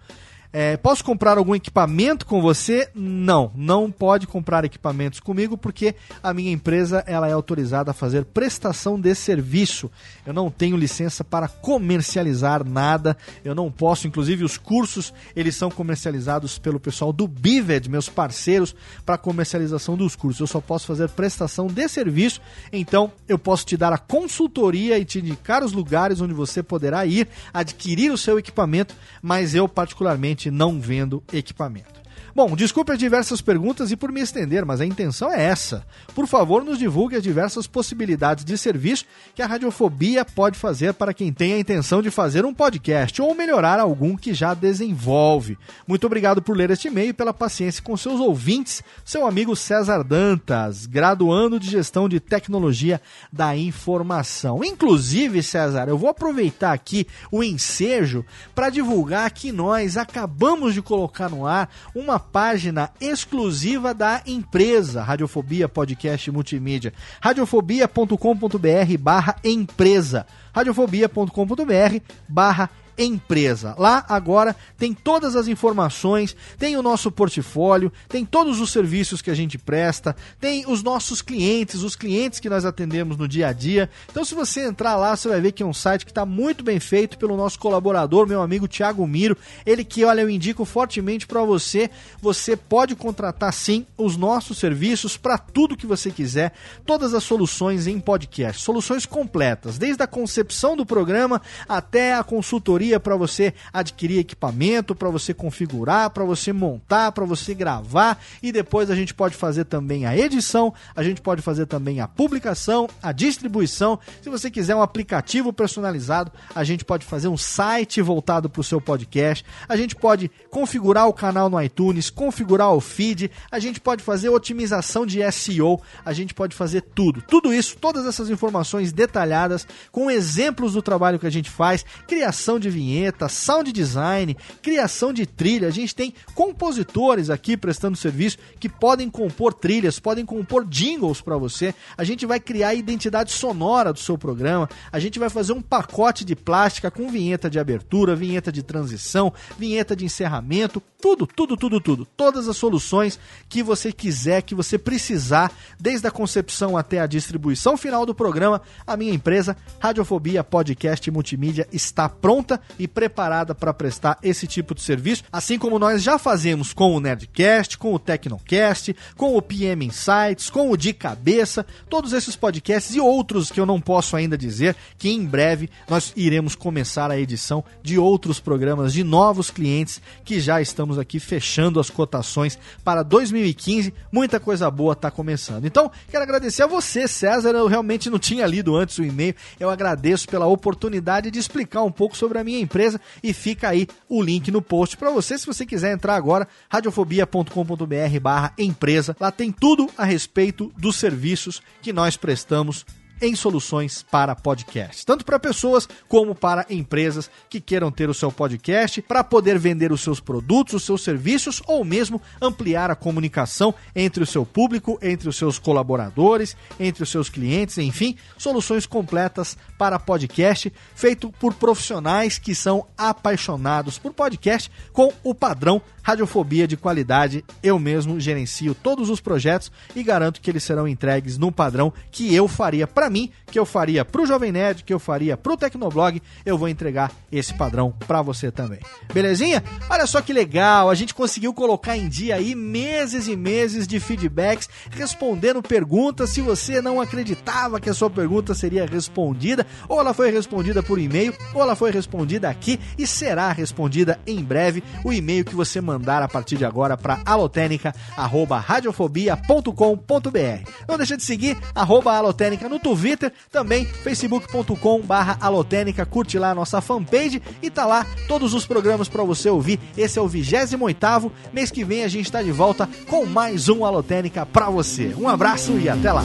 É, posso comprar algum equipamento com você? Não, não pode comprar equipamentos comigo porque a minha empresa ela é autorizada a fazer prestação de serviço. Eu não tenho licença para comercializar nada. Eu não posso, inclusive os cursos eles são comercializados pelo pessoal do Bived, meus parceiros para comercialização dos cursos. Eu só posso fazer prestação de serviço. Então eu posso te dar a consultoria e te indicar os lugares onde você poderá ir adquirir o seu equipamento, mas eu particularmente não vendo equipamento. Bom, desculpe as diversas perguntas e por me estender, mas a intenção é essa. Por favor, nos divulgue as diversas possibilidades de serviço que a radiofobia pode fazer para quem tem a intenção de fazer um podcast ou melhorar algum que já desenvolve. Muito obrigado por ler este e-mail e pela paciência com seus ouvintes, seu amigo César Dantas, graduando de gestão de tecnologia da informação. Inclusive, César, eu vou aproveitar aqui o ensejo para divulgar que nós acabamos de colocar no ar uma página exclusiva da empresa Radiofobia Podcast Multimídia. radiofobia.com.br barra empresa radiofobia.com.br barra empresa. Lá agora tem todas as informações, tem o nosso portfólio, tem todos os serviços que a gente presta, tem os nossos clientes, os clientes que nós atendemos no dia a dia. Então, se você entrar lá, você vai ver que é um site que está muito bem feito pelo nosso colaborador, meu amigo Thiago Miro. Ele que, olha, eu indico fortemente para você. Você pode contratar sim os nossos serviços para tudo que você quiser, todas as soluções em podcast, soluções completas, desde a concepção do programa até a consultoria consultoria para você adquirir equipamento, para você configurar, para você montar, para você gravar e depois a gente pode fazer também a edição, a gente pode fazer também a publicação, a distribuição. Se você quiser um aplicativo personalizado, a gente pode fazer um site voltado para o seu podcast, a gente pode configurar o canal no iTunes, configurar o feed, a gente pode fazer otimização de SEO, a gente pode fazer tudo. Tudo isso, todas essas informações detalhadas com exemplos do trabalho que a gente faz, criação de vinheta, sound design, criação de trilha. A gente tem compositores aqui prestando serviço que podem compor trilhas, podem compor jingles para você. A gente vai criar a identidade sonora do seu programa. A gente vai fazer um pacote de plástica com vinheta de abertura, vinheta de transição, vinheta de encerramento, tudo, tudo, tudo, tudo. Todas as soluções que você quiser, que você precisar, desde a concepção até a distribuição final do programa, a minha empresa, Radiofobia Podcast Multimídia, está pronta e preparada para prestar esse tipo de serviço, assim como nós já fazemos com o Nerdcast, com o Tecnocast, com o PM Insights, com o De Cabeça, todos esses podcasts e outros que eu não posso ainda dizer, que em breve nós iremos começar a edição de outros programas de novos clientes que já estamos estamos aqui fechando as cotações para 2015. Muita coisa boa está começando. Então, quero agradecer a você, César. Eu realmente não tinha lido antes o e-mail. Eu agradeço pela oportunidade de explicar um pouco sobre a minha empresa e fica aí o link no post para você se você quiser entrar agora radiofobia.com.br/empresa. Lá tem tudo a respeito dos serviços que nós prestamos em soluções para podcast, tanto para pessoas como para empresas que queiram ter o seu podcast para poder vender os seus produtos, os seus serviços ou mesmo ampliar a comunicação entre o seu público, entre os seus colaboradores, entre os seus clientes, enfim, soluções completas para podcast feito por profissionais que são apaixonados por podcast com o padrão Radiofobia de qualidade. Eu mesmo gerencio todos os projetos e garanto que eles serão entregues no padrão que eu faria para mim, que eu faria para o Jovem Nerd, que eu faria para o Tecnoblog. Eu vou entregar esse padrão para você também. Belezinha? Olha só que legal, a gente conseguiu colocar em dia aí meses e meses de feedbacks, respondendo perguntas. Se você não acreditava que a sua pergunta seria respondida, ou ela foi respondida por e-mail, ou ela foi respondida aqui e será respondida em breve. O e-mail que você mandar a partir de agora para alotenica@radiofobia.com.br. Não deixa de seguir arroba alotenica no Twitter, também facebook.com/alotenica. Curte lá a nossa fanpage e tá lá todos os programas para você ouvir. Esse é o 28º. Mês que vem a gente está de volta com mais um Alotênica para você. Um abraço e até lá.